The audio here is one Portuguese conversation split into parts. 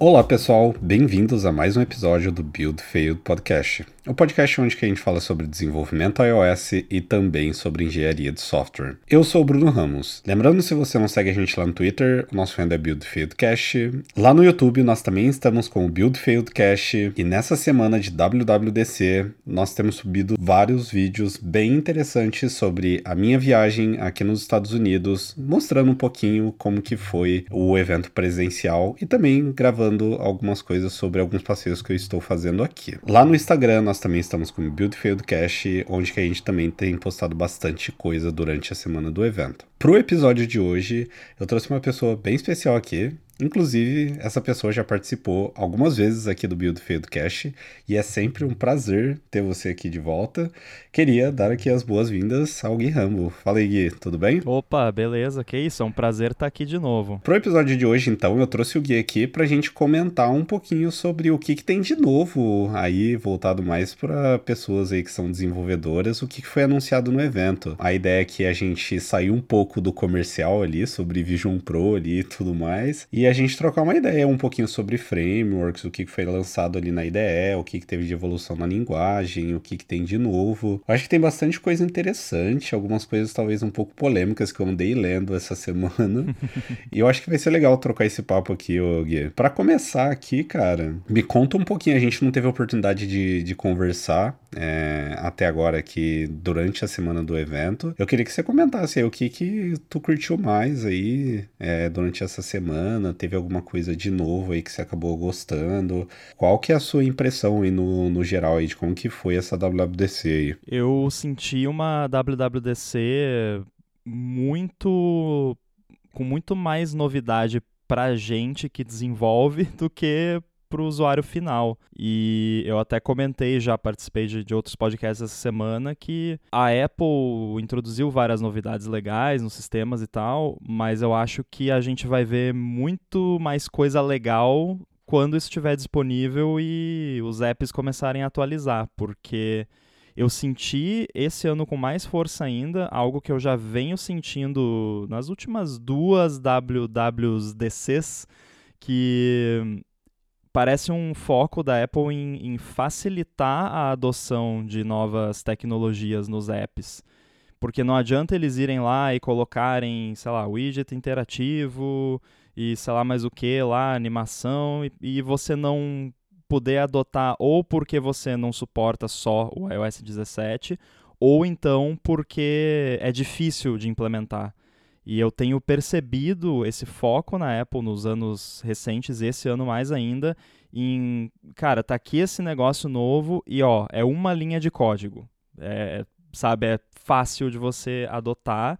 Olá pessoal, bem-vindos a mais um episódio do Build Failed Podcast. O podcast onde a gente fala sobre desenvolvimento iOS e também sobre engenharia de software. Eu sou o Bruno Ramos. Lembrando, se você não segue a gente lá no Twitter, o nosso handle é Build Failed Cache. Lá no YouTube nós também estamos com o Build Failed Cache e nessa semana de WWDC nós temos subido vários vídeos bem interessantes sobre a minha viagem aqui nos Estados Unidos, mostrando um pouquinho como que foi o evento presencial e também gravando algumas coisas sobre alguns passeios que eu estou fazendo aqui. Lá no Instagram nós também estamos com o Failed Cache, onde que a gente também tem postado bastante coisa durante a semana do evento. Pro episódio de hoje, eu trouxe uma pessoa bem especial aqui, Inclusive, essa pessoa já participou algumas vezes aqui do Build Failed Cash e é sempre um prazer ter você aqui de volta. Queria dar aqui as boas-vindas ao Gui Rambo. Fala aí, Gui, tudo bem? Opa, beleza, que isso, é um prazer estar aqui de novo. Pro episódio de hoje, então, eu trouxe o Gui aqui pra gente comentar um pouquinho sobre o que, que tem de novo aí, voltado mais para pessoas aí que são desenvolvedoras, o que, que foi anunciado no evento. A ideia é que a gente saiu um pouco do comercial ali, sobre Vision Pro ali e tudo mais, e a gente trocar uma ideia um pouquinho sobre frameworks, o que foi lançado ali na IDE, o que teve de evolução na linguagem, o que tem de novo. Acho que tem bastante coisa interessante, algumas coisas talvez um pouco polêmicas que eu andei lendo essa semana. e eu acho que vai ser legal trocar esse papo aqui, ô Gui. Pra começar aqui, cara, me conta um pouquinho, a gente não teve a oportunidade de, de conversar é, até agora aqui durante a semana do evento. Eu queria que você comentasse aí o que que tu curtiu mais aí é, durante essa semana, teve alguma coisa de novo aí que você acabou gostando? Qual que é a sua impressão aí no, no geral aí de como que foi essa WWDC aí? Eu senti uma WWDC muito com muito mais novidade pra gente que desenvolve do que para o usuário final. E eu até comentei, já participei de, de, outros podcasts essa semana, que a Apple introduziu várias novidades legais nos sistemas e tal, mas eu acho que a gente vai ver muito mais coisa legal quando isso estiver disponível e os apps começarem a atualizar, porque eu senti esse ano com mais força ainda, algo que eu já venho sentindo nas últimas duas WWDCs, que parece um foco da Apple em, em, facilitar a adoção de novas tecnologias nos apps. Porque não adianta eles irem lá e colocarem, sei lá, widget interativo e sei lá mais o que lá, animação, e, e você não poder adotar ou porque você não suporta só o iOS 17, ou então porque é difícil de implementar. E eu tenho percebido esse foco na Apple nos anos recentes, esse ano mais ainda, em, cara, tá aqui esse negócio novo e ó, é uma linha de código. É, sabe, é fácil de você adotar.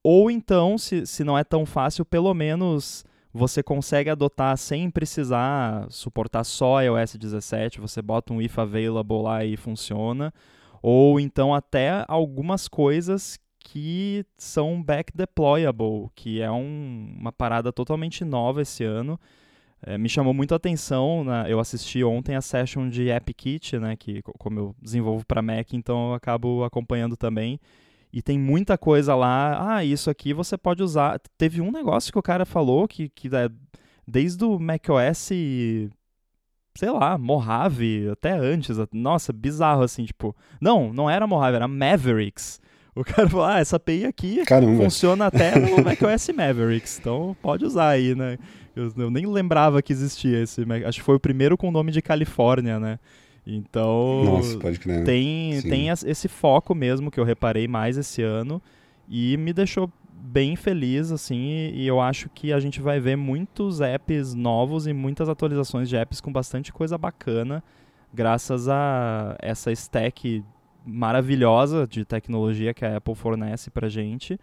Ou então, se, se não é tão fácil, pelo menos você consegue adotar sem precisar suportar só iOS 17, você bota um if available lá e funciona. Ou então até algumas coisas que são back deployable, que é um, uma parada totalmente nova esse ano. É, me chamou muito a atenção, né? eu assisti ontem a session de AppKit, né, que como eu desenvolvo para Mac, então eu acabo acompanhando também. E tem muita coisa lá. Ah, isso aqui você pode usar. Teve um negócio que o cara falou que, que é desde o macOS, sei lá, Mojave, até antes. Nossa, bizarro assim, tipo. Não, não era Mojave, era Mavericks. O cara falou, ah, essa API aqui Caramba. funciona até no macOS Mavericks, então pode usar aí, né? Eu, eu, nem lembrava que existia esse, acho que foi o primeiro com o nome de Califórnia, né? Então, Nossa, pode crer. tem, tem esse foco mesmo que eu reparei mais esse ano e me deixou bem feliz, assim, e eu acho que a gente vai ver muitos apps novos e muitas atualizações de apps com bastante coisa bacana, graças a essa stack maravilhosa de tecnologia que a Apple fornece para gente,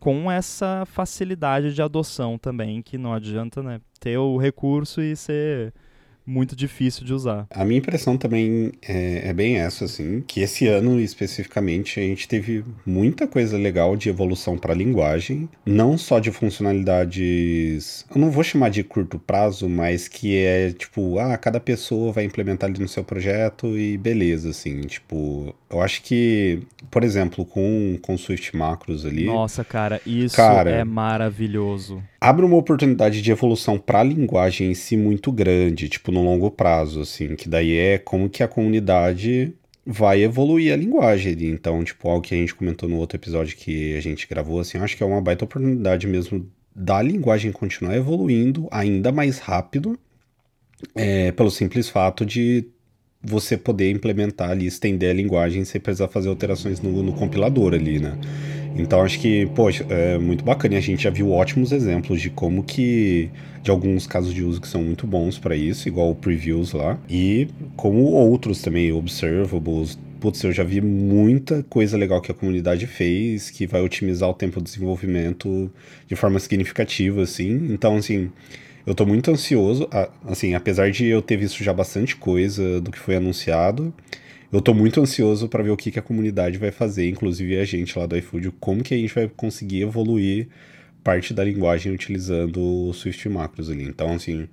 com essa facilidade de adoção também, que não adianta né, ter o recurso e ser muito difícil de usar. A minha impressão também é, é, bem essa, assim, que esse ano especificamente a gente teve muita coisa legal de evolução para a linguagem, não só de funcionalidades, eu não vou chamar de curto prazo, mas que é tipo, ah, cada pessoa vai implementar ali no seu projeto e beleza, assim, tipo, eu acho que, por exemplo, com, com Swift Macros ali. Nossa, cara, isso cara, é maravilhoso. Abre uma oportunidade de evolução para a linguagem em si muito grande, tipo, no longo prazo, assim, que daí é como que a comunidade vai evoluir a linguagem. Então, tipo, algo que a gente comentou no outro episódio que a gente gravou, assim, acho que é uma baita oportunidade mesmo da linguagem continuar evoluindo ainda mais rápido, é, pelo simples fato de você poder implementar ali, estender a linguagem sem precisar fazer alterações no, no compilador ali, né? Então acho que, poxa, é muito bacana. E a gente já viu ótimos exemplos de como que. de alguns casos de uso que são muito bons para isso, igual o previews lá. E como outros também, observables. Putz, eu já vi muita coisa legal que a comunidade fez, que vai otimizar o tempo de desenvolvimento de forma significativa, assim. Então, assim, eu tô muito ansioso, assim, apesar de eu ter visto já bastante coisa do que foi anunciado eu tô muito ansioso para ver o que, que a comunidade vai fazer, inclusive a gente lá do iFood, como que a gente vai conseguir evoluir parte da linguagem utilizando o Swift Macros ali. Então, assim,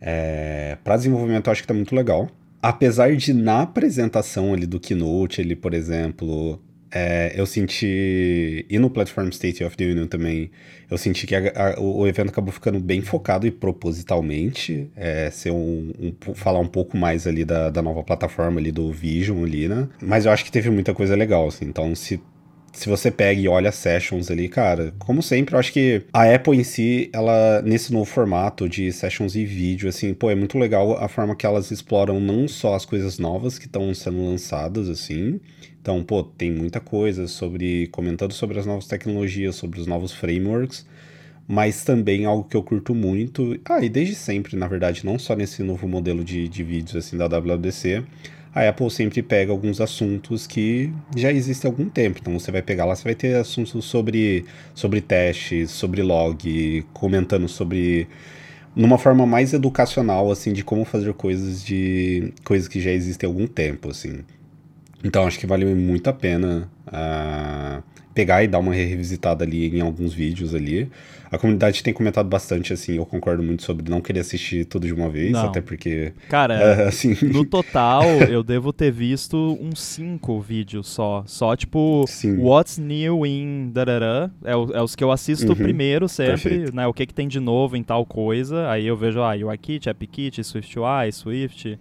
é, para desenvolvimento eu acho que tá muito legal. Apesar de na apresentação ali do Keynote, ele, por exemplo, é, eu senti. E no Platform State of the Union também, eu senti que a, a, o evento acabou ficando bem focado e propositalmente. É, ser um, um, falar um pouco mais ali da, da nova plataforma ali do Vision ali, né? Mas eu acho que teve muita coisa legal, assim. Então, se se você pega e olha sessions ali, cara, como sempre, eu acho que a Apple em si, ela, nesse novo formato de sessions e vídeo, assim, pô, é muito legal a forma que elas exploram não só as coisas novas que estão sendo lançadas, assim, então, pô, tem muita coisa sobre comentando sobre as novas tecnologias, sobre os novos frameworks, mas também algo que eu curto muito, ah, e desde sempre, na verdade, não só nesse novo modelo de, de vídeos assim da WWDC, a Apple sempre pega alguns assuntos que já existem há algum tempo. Então você vai pegar lá, você vai ter assuntos sobre, sobre testes, sobre log, comentando sobre numa forma mais educacional assim de como fazer coisas de coisas que já existem há algum tempo assim. Então acho que vale muito a pena uh, pegar e dar uma revisitada ali em alguns vídeos ali. A comunidade tem comentado bastante, assim, eu concordo muito sobre não querer assistir tudo de uma vez, não. até porque. Cara, é, assim... no total, eu devo ter visto uns cinco vídeos só. Só, tipo, Sim. What's New in Darará. É, é os que eu assisto uhum. primeiro sempre, Perfeito. né? O que, que tem de novo em tal coisa. Aí eu vejo, ah, UIKit, AppKit, SwiftUI, Swift.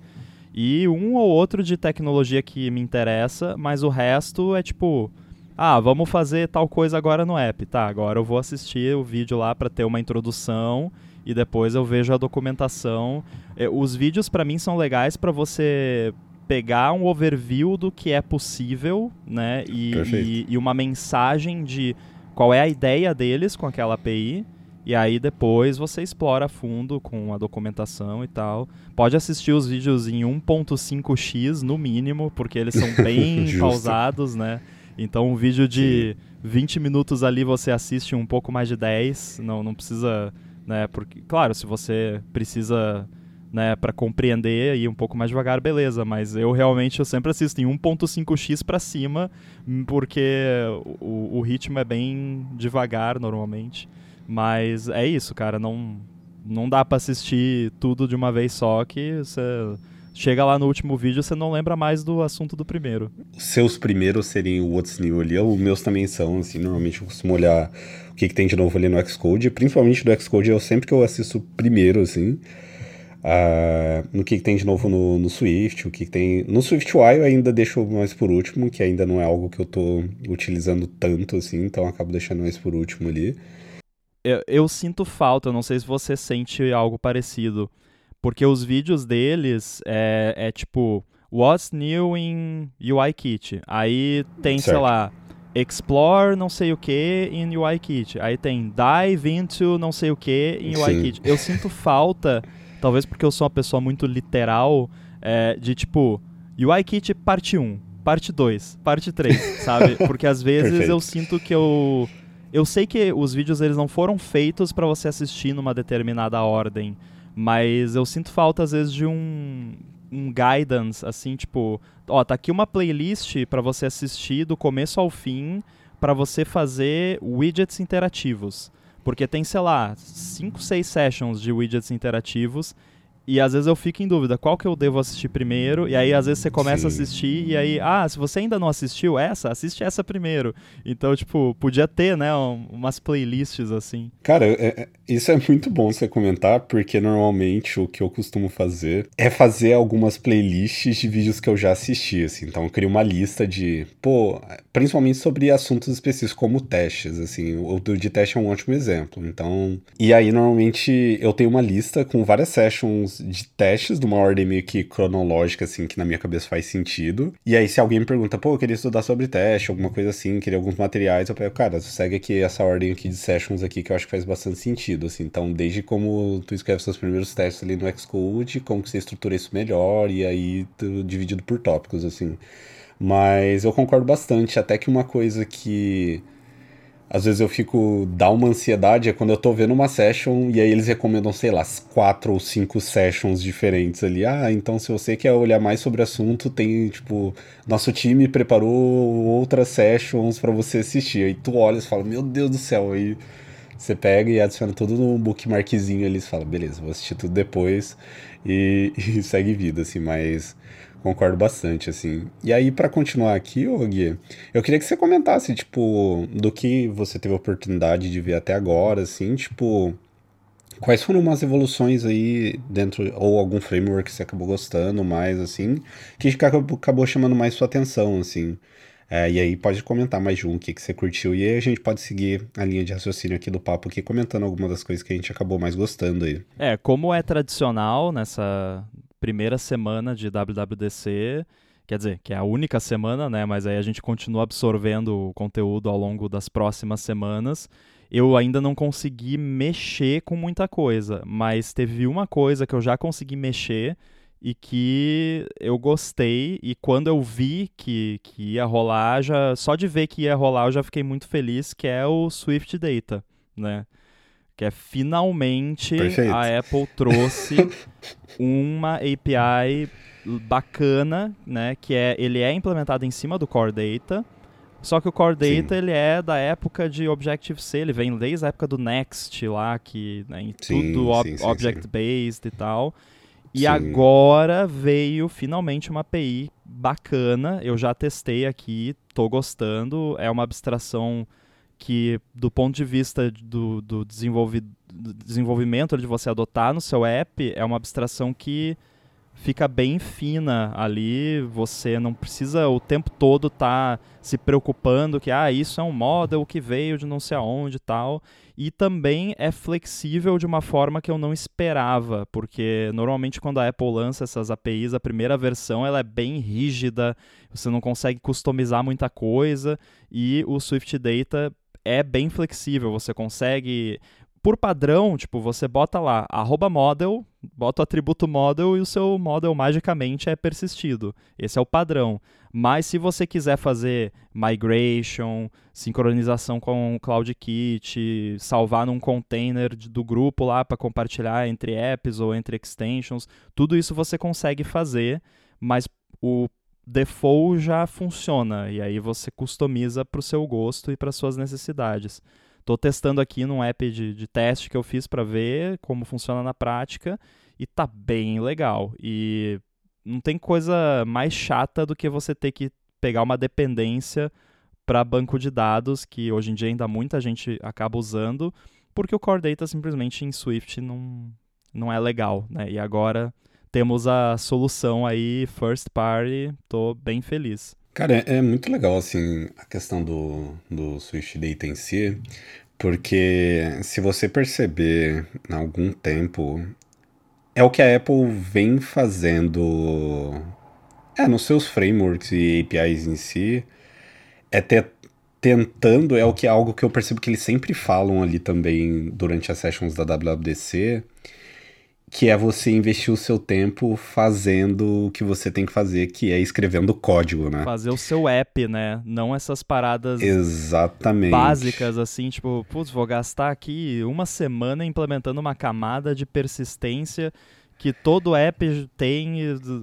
E um ou outro de tecnologia que me interessa, mas o resto é tipo ah, vamos fazer tal coisa agora no app. Tá, agora eu vou assistir o vídeo lá para ter uma introdução e depois eu vejo a documentação. É, os vídeos para mim são legais para você pegar um overview do que é possível, né? E, e, e, uma mensagem de qual é a ideia deles com aquela API. E aí depois você explora a fundo com a documentação e tal. Pode assistir os vídeos em 1.5x no mínimo, porque eles são bem pausados, né? Então um vídeo de Sim. 20 minutos ali você assiste um pouco mais de 10, não, não precisa, né, porque claro, se você precisa né, para compreender e um pouco mais devagar, beleza, mas eu realmente eu sempre assisto em 1.5x para cima, porque o, o ritmo é bem devagar normalmente. Mas é isso, cara, não não dá para assistir tudo de uma vez só que você chega lá no último vídeo você não lembra mais do assunto do primeiro. Seus primeiros seriam o What's New ali, os meus também são, assim, normalmente eu costumo olhar o que, que tem de novo ali no Xcode, principalmente do Xcode, eu sempre que eu assisto primeiro, assim, uh, no que, que tem de novo no, no Swift, o que, que tem... No SwiftUI eu ainda deixo mais por último, que ainda não é algo que eu tô utilizando tanto, assim, então acabo deixando mais por último ali. Eu, eu sinto falta, eu não sei se você sente algo parecido, porque os vídeos deles é, é tipo, what's new in UIKit? Aí tem, certo. sei lá, explore não sei o que em UIKit. Aí tem dive into não sei o que em UIKit. Eu sinto falta, talvez porque eu sou uma pessoa muito literal, é, de tipo, UIKit parte 1, parte 2, parte 3, sabe? Porque às vezes eu sinto que eu... Eu sei que os vídeos eles não foram feitos para você assistir numa determinada ordem, Mas eu sinto falta, às vezes, de um, um guidance, assim, tipo, ó, tá aqui uma playlist para você assistir do começo ao fim, para você fazer widgets interativos. Porque tem, sei lá, 5, 6 sessions de widgets interativos e às vezes eu fico em dúvida, qual que eu devo assistir primeiro? E aí às vezes você começa Sim. a assistir e aí, ah, se você ainda não assistiu essa, assiste essa primeiro. Então, tipo, podia ter, né, um, umas playlists assim. Cara, é, é, isso é muito bom você comentar, porque normalmente o que eu costumo fazer é fazer algumas playlists de vídeos que eu já assisti, assim. Então eu crio uma lista de, pô, principalmente sobre assuntos específicos, como testes, assim. O de teste é um ótimo exemplo. Então, e aí normalmente eu tenho uma lista com várias sessions de testes, de uma ordem meio que cronológica, assim, que na minha cabeça faz sentido. E aí, se alguém me pergunta, pô, eu queria estudar sobre teste, alguma coisa assim, queria alguns materiais, eu pego, cara, segue aqui essa ordem aqui de sessions aqui que eu acho que faz bastante sentido, assim. Então, desde como tu escreve seus primeiros testes ali no Xcode, como que você estrutura isso melhor, e aí dividido por tópicos, assim. Mas eu concordo bastante, até que uma coisa que às vezes eu fico. dá uma ansiedade é quando eu tô vendo uma session e aí eles recomendam, sei lá, quatro ou cinco sessions diferentes ali. Ah, então se você quer olhar mais sobre o assunto, tem, tipo, nosso time preparou outras sessions para você assistir. Aí tu olha e fala, meu Deus do céu, aí você pega e adiciona tudo no bookmarkzinho ali e fala, beleza, vou assistir tudo depois e, e segue vida, assim, mas Concordo bastante, assim. E aí, para continuar aqui, ô Gui, eu queria que você comentasse, tipo, do que você teve a oportunidade de ver até agora, assim, tipo, quais foram umas evoluções aí dentro, ou algum framework que você acabou gostando mais, assim, que acabou chamando mais sua atenção, assim. É, e aí pode comentar mais um, o que, que você curtiu, e aí a gente pode seguir a linha de raciocínio aqui do papo aqui, comentando algumas das coisas que a gente acabou mais gostando aí. É, como é tradicional nessa primeira semana de WWDC, quer dizer, que é a única semana, né? Mas aí a gente continua absorvendo o conteúdo ao longo das próximas semanas. Eu ainda não consegui mexer com muita coisa, mas teve uma coisa que eu já consegui mexer e que eu gostei e quando eu vi que, que ia rolar, já só de ver que ia rolar eu já fiquei muito feliz, que é o Swift Data, né? Que é finalmente Perfeito. a Apple trouxe uma API bacana, né, que é ele é implementado em cima do Core Data, só que o Core Data ele é da época de Objective C, ele vem desde a época do Next lá, que né, em sim, tudo ob sim, object based e tal. E agora veio finalmente uma API bacana, eu já testei aqui, tô gostando, é uma abstração que do ponto de vista do, do, desenvolvi, do desenvolvimento de você adotar no seu app, é uma abstração que fica bem fina ali, você não precisa o tempo todo estar tá se preocupando que ah, isso é um model que veio de não sei aonde e tal. E também é flexível de uma forma que eu não esperava, porque normalmente quando a Apple lança essas APIs, a primeira versão ela é bem rígida, você não consegue customizar muita coisa, e o Swift Data é bem flexível, você consegue por padrão, tipo, você bota lá arroba model, bota o atributo model e o seu model magicamente é persistido. Esse é o padrão. Mas se você quiser fazer migration, sincronização com o CloudKit, salvar num container do grupo lá para compartilhar entre apps ou entre extensions, tudo isso você consegue fazer, mas o default já funciona e aí você customiza para o seu gosto e para suas necessidades. Estou testando aqui num app de, de teste que eu fiz para ver como funciona na prática e tá bem legal. E não tem coisa mais chata do que você ter que pegar uma dependência para banco de dados, que hoje em dia ainda muita gente acaba usando, porque o Core Data simplesmente em Swift não, não é legal, né? E agora temos a solução aí, first party, tô bem feliz. Cara, é, é muito legal, assim, a questão do, do Swift Data em si, porque se você perceber há algum tempo, é o que a Apple vem fazendo é, nos seus frameworks e APIs em si, é ter, tentando, é o que é algo que eu percebo que eles sempre falam ali também durante as sessions da WWDC, que é você investir o seu tempo fazendo o que você tem que fazer, que é escrevendo código, né? Fazer o seu app, né? Não essas paradas Exatamente. básicas, assim, tipo, putz, vou gastar aqui uma semana implementando uma camada de persistência que todo app tem.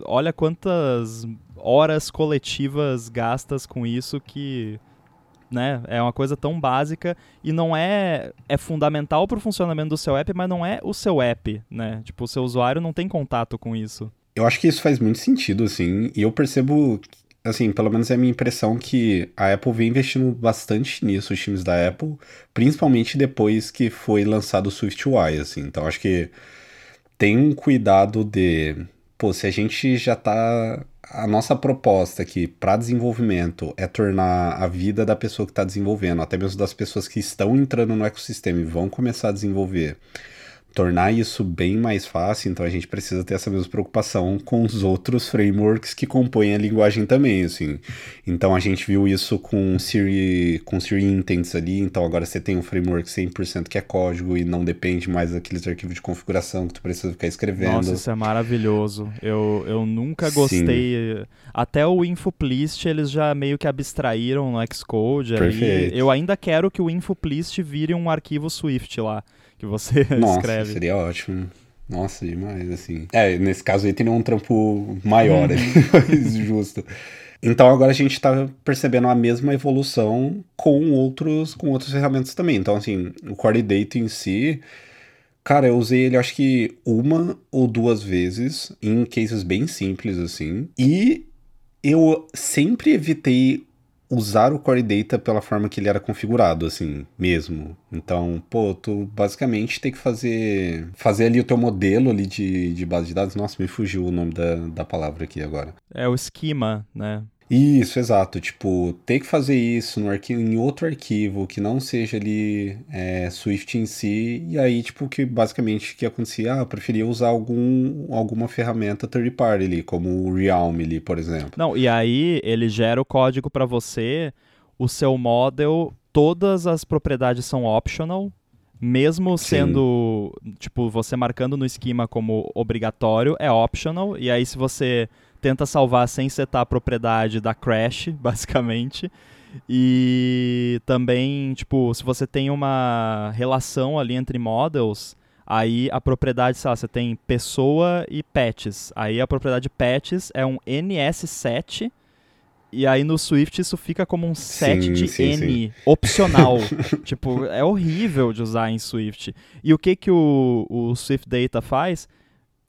Olha quantas horas coletivas gastas com isso que né? É uma coisa tão básica e não é é fundamental para o funcionamento do seu app, mas não é o seu app, né? Tipo, o seu usuário não tem contato com isso. Eu acho que isso faz muito sentido, assim, e eu percebo, assim, pelo menos é a minha impressão que a Apple vem investindo bastante nisso, os times da Apple, principalmente depois que foi lançado o SwiftUI, assim. Então, acho que tem um cuidado de, pô, se a gente já tá a nossa proposta aqui para desenvolvimento é tornar a vida da pessoa que está desenvolvendo, até mesmo das pessoas que estão entrando no ecossistema e vão começar a desenvolver, tornar isso bem mais fácil, então a gente precisa ter essa mesma preocupação com os outros frameworks que compõem a linguagem também, assim. Então a gente viu isso com Siri, com Siri Intents ali, então agora você tem um framework 100% que é código e não depende mais daqueles arquivos de configuração que tu precisa ficar escrevendo. Nossa, isso é maravilhoso. Eu, eu nunca gostei. Sim. Até o Infoplist eles já meio que abstraíram no Xcode. Perfeito. Ali. Eu ainda quero que o Infoplist vire um arquivo Swift lá que você Nossa, escreve. seria ótimo. Nossa, demais, assim. É, nesse caso aí teria um trampo maior, uhum. justo. Então agora a gente está percebendo a mesma evolução com outros com outras ferramentas também. Então, assim, o Core Data em si, cara, eu usei ele acho que uma ou duas vezes em cases bem simples, assim. E eu sempre evitei usar o Core Data pela forma que ele era configurado, assim, mesmo. Então, pô, tu basicamente tem que fazer fazer ali o teu modelo ali de, de base de dados. Nossa, me fugiu o nome da, da palavra aqui agora. É o esquema, né? Isso, exato. Tipo, ter que fazer isso no arquivo, em outro arquivo que não seja ali é, Swift em si, e aí, tipo, que basicamente que acontecia, ah, eu preferia usar algum, alguma ferramenta third party ali, como o Realm ali, por exemplo. Não, e aí ele gera o código para você, o seu model, todas as propriedades são optional, mesmo sendo, Sim. tipo, você marcando no esquema como obrigatório, é optional, e aí se você tenta salvar sem setar a propriedade da crash, basicamente. E também, tipo, se você tem uma relação ali entre models, aí a propriedade, sei lá, você tem pessoa e pets. Aí a propriedade pets é um NS7. E aí no Swift isso fica como um set sim, de sim, N sim. opcional. tipo, é horrível de usar em Swift. E o que que o, o Swift Data faz?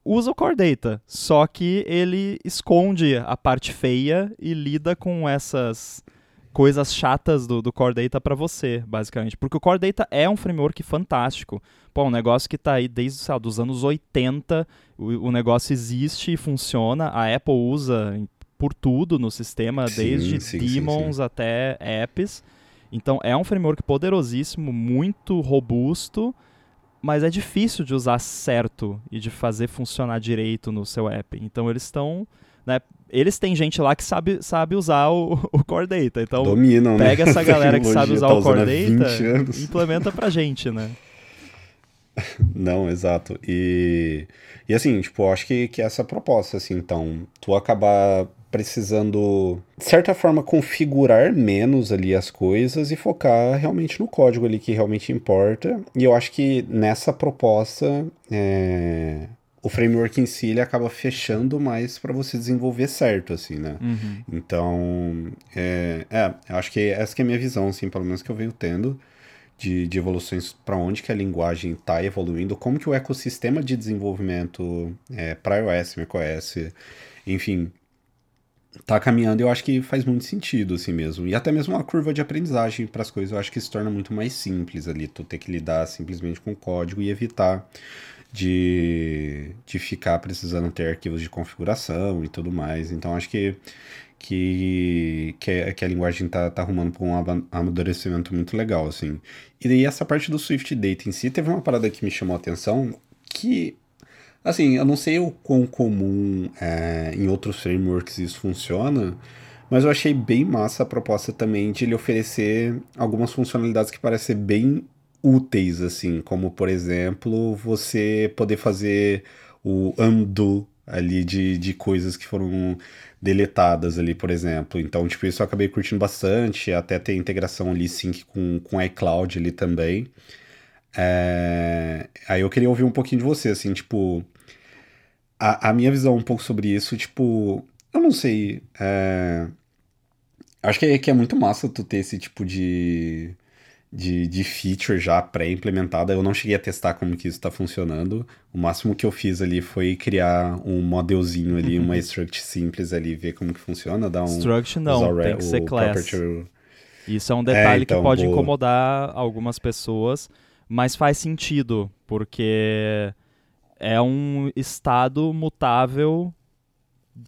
Usa o Core Data, só que ele esconde a parte feia e lida com essas coisas chatas do, do Core Data para você, basicamente. Porque o Core Data é um framework fantástico. Pô, um negócio que está aí desde, sei lá, dos anos 80, o, o, negócio existe e funciona. A Apple usa por tudo no sistema, sim, desde sim, daemons sim, até apps. Então é um framework poderosíssimo, muito robusto, mas é difícil de usar certo e de fazer funcionar direito no seu app. Então eles estão. Né, eles têm gente lá que sabe, sabe usar o, o Core Data. Então Dominam, né? pega né? essa galera que sabe usar tá o Core Data e implementa pra gente, né? Não, exato. E, e assim, tipo, eu acho que, que essa é a proposta, assim, então, tu acabar precisando, de certa forma, configurar menos ali as coisas e focar realmente no código ali que realmente importa. E eu acho que nessa proposta, é, o framework em si ele acaba fechando mais para você desenvolver certo, assim, né? Uhum. Então, é, é, eu acho que essa que é a minha visão, assim, pelo menos que eu venho tendo. De, de, evoluções para onde que a linguagem está evoluindo, como que o ecossistema de desenvolvimento é, para iOS, macOS, enfim, tá caminhando, eu acho que faz muito sentido assim mesmo. E até mesmo uma curva de aprendizagem para as coisas, eu acho que se torna muito mais simples ali, tu ter que lidar simplesmente com o código e evitar de, de ficar precisando ter arquivos de configuração e tudo mais. Então acho que que, que, a, que a linguagem tá, tá arrumando para um amadurecimento muito legal, assim. E daí essa parte do Swift Data em si, teve uma parada que me chamou a atenção, que Assim, eu não sei o quão comum é, em outros frameworks isso funciona, mas eu achei bem massa a proposta também de ele oferecer algumas funcionalidades que parecem bem úteis, assim, como por exemplo, você poder fazer o undo ali de, de coisas que foram deletadas ali, por exemplo. Então, tipo, isso eu acabei curtindo bastante, até ter integração ali sync com, com iCloud ali também. É... Aí eu queria ouvir um pouquinho de você, assim, tipo, a, a minha visão um pouco sobre isso, tipo, eu não sei, é... acho que é, que é muito massa tu ter esse tipo de de, de feature já pré-implementada. Eu não cheguei a testar como que isso está funcionando. O máximo que eu fiz ali foi criar um modelzinho ali, uma uhum. struct simples ali, ver como que funciona, dar um... Struct não, tem que ser class. Property... Isso é um detalhe é, então, que pode boa. incomodar algumas pessoas, mas faz sentido, porque é um estado mutável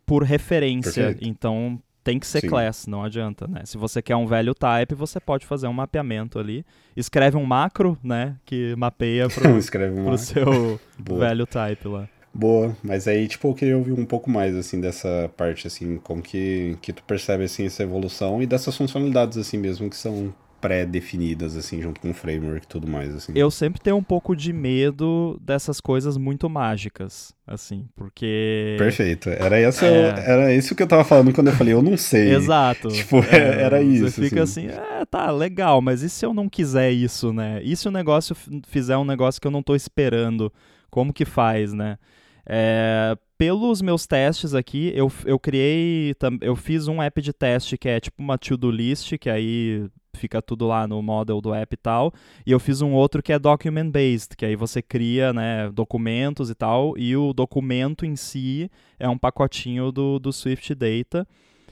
por referência. Perfeito. Então tem que ser Sim. class, não adianta, né? Se você quer um velho type, você pode fazer um mapeamento ali. Escreve um macro, né? Que mapeia pro, um pro seu velho type lá. Boa, mas aí, tipo, eu queria ouvir um pouco mais, assim, dessa parte, assim, como que, que tu percebe, assim, essa evolução e dessas funcionalidades, assim, mesmo, que são pré-definidas, assim, junto com o framework e tudo mais, assim. Eu sempre tenho um pouco de medo dessas coisas muito mágicas, assim, porque... Perfeito. Era, essa, é... era isso que eu tava falando quando eu falei, eu não sei. Exato. Tipo, é, era isso, Você fica assim. assim, é, tá, legal, mas e se eu não quiser isso, né? E se o negócio fizer um negócio que eu não tô esperando? Como que faz, né? É, pelos meus testes aqui, eu, eu criei, eu fiz um app de teste que é tipo uma to-do list, que aí fica tudo lá no model do app e tal. E eu fiz um outro que é document based, que aí você cria, né, documentos e tal, e o documento em si é um pacotinho do, do Swift Data.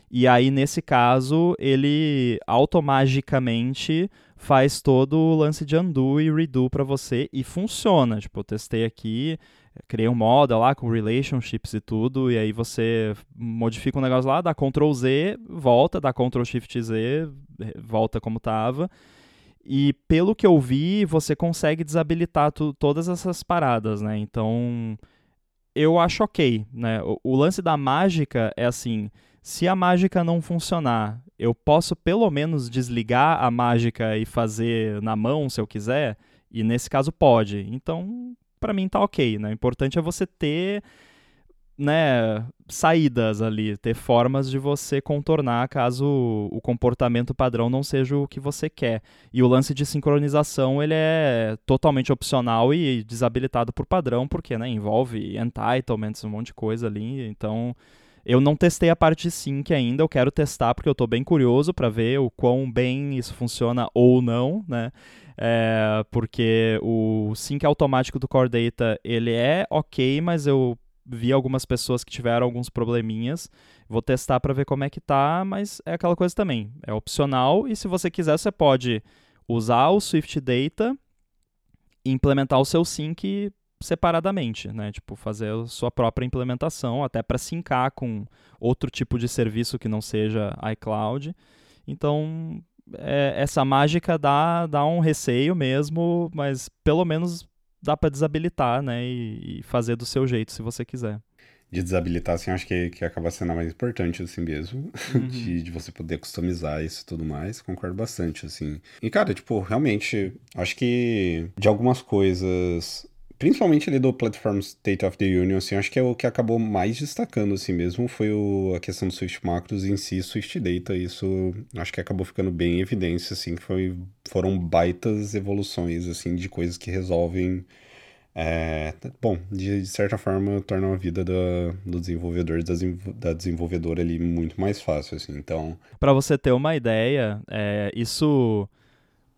E aí, nesse caso, ele automaticamente faz todo o lance de undo e redo para você e funciona. Tipo, eu testei aqui, criei um model lá com relationships e tudo, e aí você modifica um negócio lá, dá Ctrl Z, volta, dá Ctrl Shift Z, volta como estava. E pelo que eu vi, você consegue desabilitar tu, todas essas paradas, né? Então, eu acho ok, né? O, o lance da mágica é assim, se a mágica não funcionar, eu posso pelo menos desligar a mágica e fazer na mão, se eu quiser, e nesse caso pode. Então, para mim tá ok, né? O importante é você ter né, saídas ali, ter formas de você contornar caso o comportamento padrão não seja o que você quer. E o lance de sincronização, ele é totalmente opcional e desabilitado por padrão, porque, né, envolve entitlements, um monte de coisa ali, então... Eu não testei a parte sync ainda, eu quero testar porque eu estou bem curioso para ver o quão bem isso funciona ou não, né? É, porque o sync automático do Core Data, ele é ok, mas eu vi algumas pessoas que tiveram alguns probleminhas. Vou testar para ver como é que tá, mas é aquela coisa também. É opcional e se você quiser, você pode usar o Swift Data e implementar o seu sync separadamente, né? Tipo, fazer a sua própria implementação, até para sincar com outro tipo de serviço que não seja iCloud. Então, é, essa mágica dá, dá um receio mesmo, mas pelo menos dá para desabilitar, né? E, e, fazer do seu jeito, se você quiser. De desabilitar, assim, acho que, que acaba sendo a mais importante, assim mesmo. Uhum. De, de você poder customizar isso e tudo mais. Concordo bastante, assim. E, cara, tipo, realmente, acho que de algumas coisas principalmente ali do Platform State of the Union, assim, acho que é o que acabou mais destacando, assim mesmo, foi o, a questão do Swift Macros em si, Swift Data, isso acho que acabou ficando bem em evidência, assim, que foi, foram baitas evoluções, assim, de coisas que resolvem, é, bom, de, de, certa forma tornam a vida da, do desenvolvedor da, da desenvolvedora ali muito mais fácil, assim, então... Para você ter uma ideia, é, isso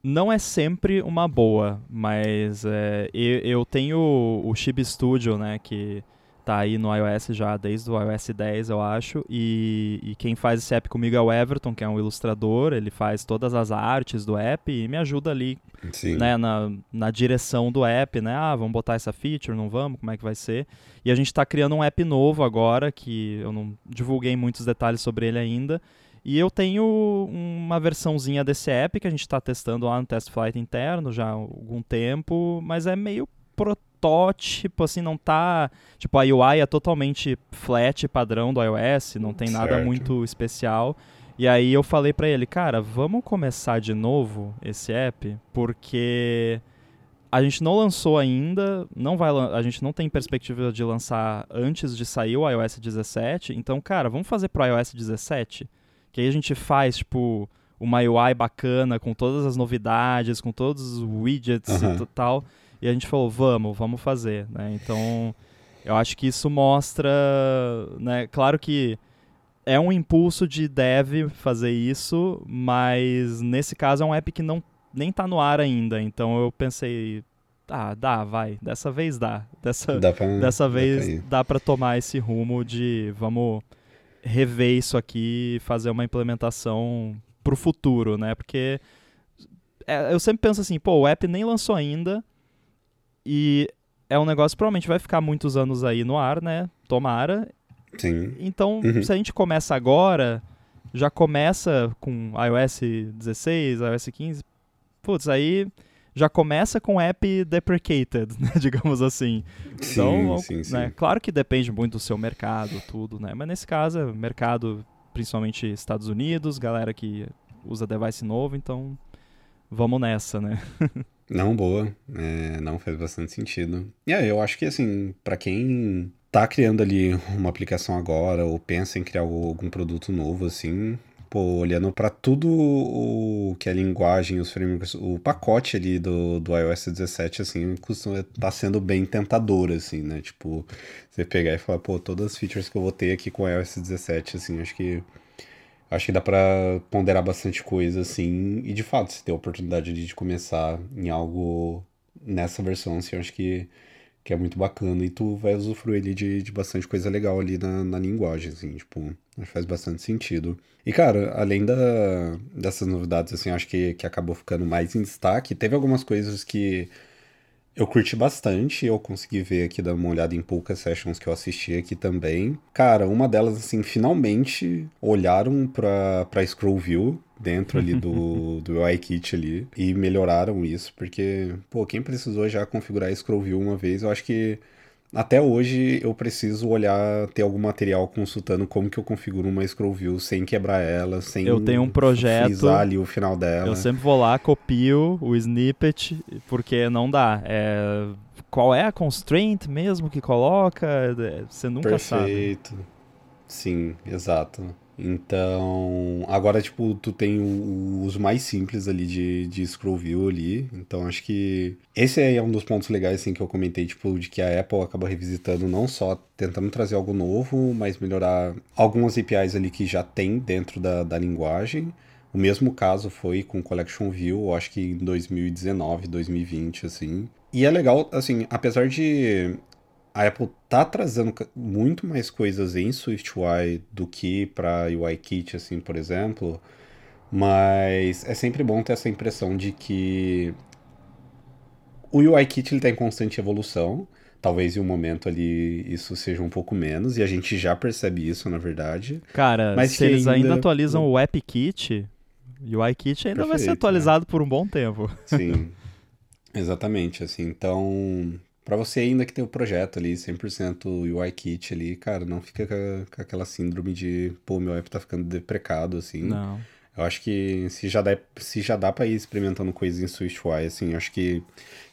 não é sempre uma boa, mas é, eu, eu, tenho o Chib Studio, né, que tá aí no iOS já desde o iOS 10, eu acho, e, e, quem faz esse app comigo é o Everton, que é um ilustrador, ele faz todas as artes do app e me ajuda ali, né, na, na direção do app, né, ah, vamos botar essa feature, não vamos, como é que vai ser? E a gente está criando um app novo agora, que eu não divulguei muitos detalhes sobre ele ainda, e eu tenho uma versãozinha desse app que a gente está testando lá no Test Flight interno já há algum tempo, mas é meio protótipo, assim, não tá... Tipo, a UI é totalmente flat, padrão do iOS, não tem certo. nada muito especial. E aí eu falei para ele, cara, vamos começar de novo esse app, porque a gente não lançou ainda, não vai, a gente não tem perspectiva de lançar antes de sair o iOS 17. Então, cara, vamos fazer pro iOS 17? Que aí a gente faz, tipo, uma UI bacana, com todas as novidades, com todos os widgets uhum. e tal. E a gente falou, vamos, vamos fazer, né? Então, eu acho que isso mostra, né? Claro que é um impulso de dev fazer isso, mas nesse caso é um app que não nem tá no ar ainda. Então eu pensei, ah, dá, vai, dessa vez dá. Dessa, dá pra, dessa vez dá para tomar esse rumo de vamos rever isso aqui e fazer uma implementação pro futuro, né? Porque é, eu sempre penso assim, pô, o app nem lançou ainda e é um negócio que provavelmente vai ficar muitos anos aí no ar, né? Tomara. Sim. Então, uhum. se a gente começa agora, já começa com iOS 16, iOS 15, putz, aí já começa com app deprecated, né, digamos assim. Então, sim, sim, né, sim. claro que depende muito do seu mercado, tudo, né? Mas nesse caso, é mercado principalmente Estados Unidos, galera que usa device novo, então vamos nessa, né? não, boa. É, não faz bastante sentido. E aí, eu acho que assim, para quem tá criando ali uma aplicação agora ou pensa em criar algum produto novo assim, pô, olhando para tudo o que é linguagem, os frameworks, o pacote ali do, do iOS 17, assim, costuma estar tá sendo bem tentador, assim, né? Tipo, você pegar e falar, pô, todas as features que eu vou ter aqui com o iOS 17, assim, acho que acho que dá para ponderar bastante coisa, assim, e de fato, se ter a oportunidade de começar em algo nessa versão, assim, acho que que é muito bacana, e tu vai usufruir ali de, de bastante coisa legal ali na, na linguagem, assim, tipo, faz bastante sentido. E, cara, além da, dessas novidades, assim, acho que, que acabou ficando mais em destaque, teve algumas coisas que eu curti bastante, eu consegui ver aqui, dar uma olhada em poucas sessions que eu assisti aqui também. Cara, uma delas, assim, finalmente olharam pra, pra Scroll View, dentro ali do, do UIKit ali e melhoraram isso, porque, pô, quem precisou já configurar Scroll View uma vez, eu acho que até hoje eu preciso olhar, ter algum material consultando como que eu configuro uma scroll view sem quebrar ela, sem eu tenho um projeto ali o final dela. Eu sempre vou lá, copio o snippet, porque não dá. É, qual é a constraint mesmo que coloca? É, você nunca Perfeito. sabe. Perfeito. Sim, exato. Então, agora, tipo, tu tem os mais simples ali de, de scroll view ali. Então, acho que esse é um dos pontos legais, assim, que eu comentei, tipo, de que a Apple acaba revisitando não só tentando trazer algo novo, mas melhorar algumas APIs ali que já tem dentro da, da linguagem. O mesmo caso foi com Collection View, acho que em 2019, 2020, assim. E é legal, assim, apesar de a Apple tá trazendo muito mais coisas em SwiftUI do que para UIKit, assim, por exemplo, mas é sempre bom ter essa impressão de que o UIKit ele tá em constante evolução. Talvez em um momento ali isso seja um pouco menos, e a gente já percebe isso, na verdade. Cara, mas se eles ainda, atualizam o AppKit, o UIKit ainda Perfeito, vai ser atualizado né? por um bom tempo. Sim, exatamente, assim, então para você ainda que tem o projeto ali, 100% UI kit ali, cara, não fica com, aquela síndrome de, pô, meu app tá ficando deprecado, assim. Não. Eu acho que se já dá, se já dá pra ir experimentando coisas em SwiftUI, assim, acho que,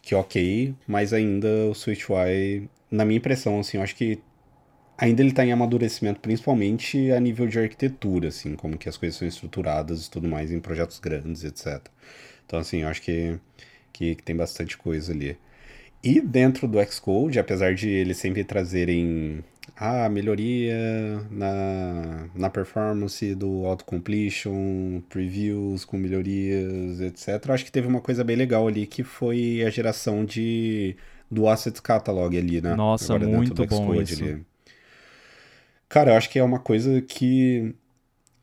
que ok, mas ainda o SwiftUI, na minha impressão, assim, eu acho que ainda ele tá em amadurecimento, principalmente a nível de arquitetura, assim, como que as coisas são estruturadas e tudo mais em projetos grandes, etc. Então, assim, eu acho que, que, que tem bastante coisa ali. E dentro do Xcode, apesar de eles sempre trazerem a ah, melhoria na, na performance do autocompletion, previews com melhorias, etc. Acho que teve uma coisa bem legal ali que foi a geração de do Asset Catalog ali, né? Nossa, Agora muito bom isso. Ali. Cara, eu acho que é uma coisa que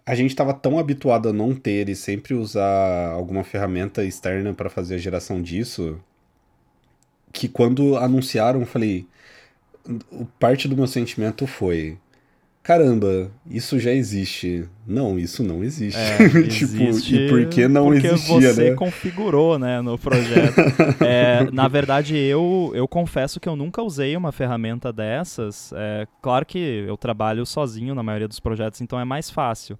a gente estava tão habituado a não ter e sempre usar alguma ferramenta externa para fazer a geração disso, que quando anunciaram, eu falei. Parte do meu sentimento foi. Caramba, isso já existe. Não, isso não existe. É, tipo, existe e por que não porque existia, você né? configurou, né, no projeto. é, na verdade, eu, eu confesso que eu nunca usei uma ferramenta dessas. É, claro que eu trabalho sozinho na maioria dos projetos, então é mais fácil.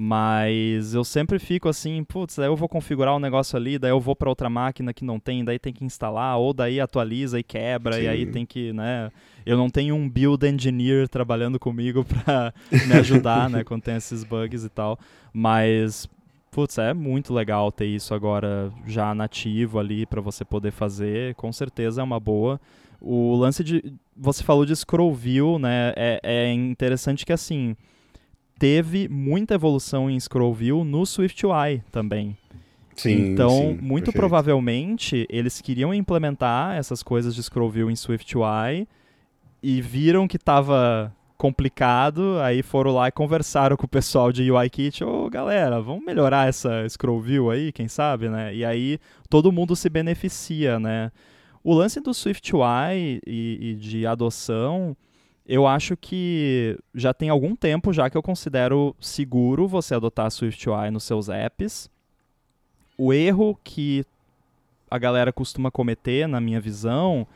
Mas eu sempre fico assim, putz, daí eu vou configurar um negócio ali, daí eu vou para outra máquina que não tem, daí tem que instalar, ou daí atualiza e quebra, Sim. e aí tem que, né? Eu não tenho um build engineer trabalhando comigo para me ajudar, né, quando tem esses bugs e tal. Mas, putz, é muito legal ter isso agora já nativo ali para você poder fazer, com certeza é uma boa. O lance de. Você falou de scroll view, né? É, é interessante que assim teve muita evolução em scroll view no SwiftUI também. Sim, então, sim, muito perfeito. provavelmente, eles queriam implementar essas coisas de scroll view em SwiftUI e viram que estava complicado, aí foram lá e conversaram com o pessoal de UIKit, ô oh, galera, vamos melhorar essa scroll view aí, quem sabe, né? E aí todo mundo se beneficia, né? O lance do SwiftUI e, e de adoção eu acho que já tem algum tempo já que eu considero seguro você adotar SwiftUI nos seus apps. O erro que a galera costuma cometer, na minha visão,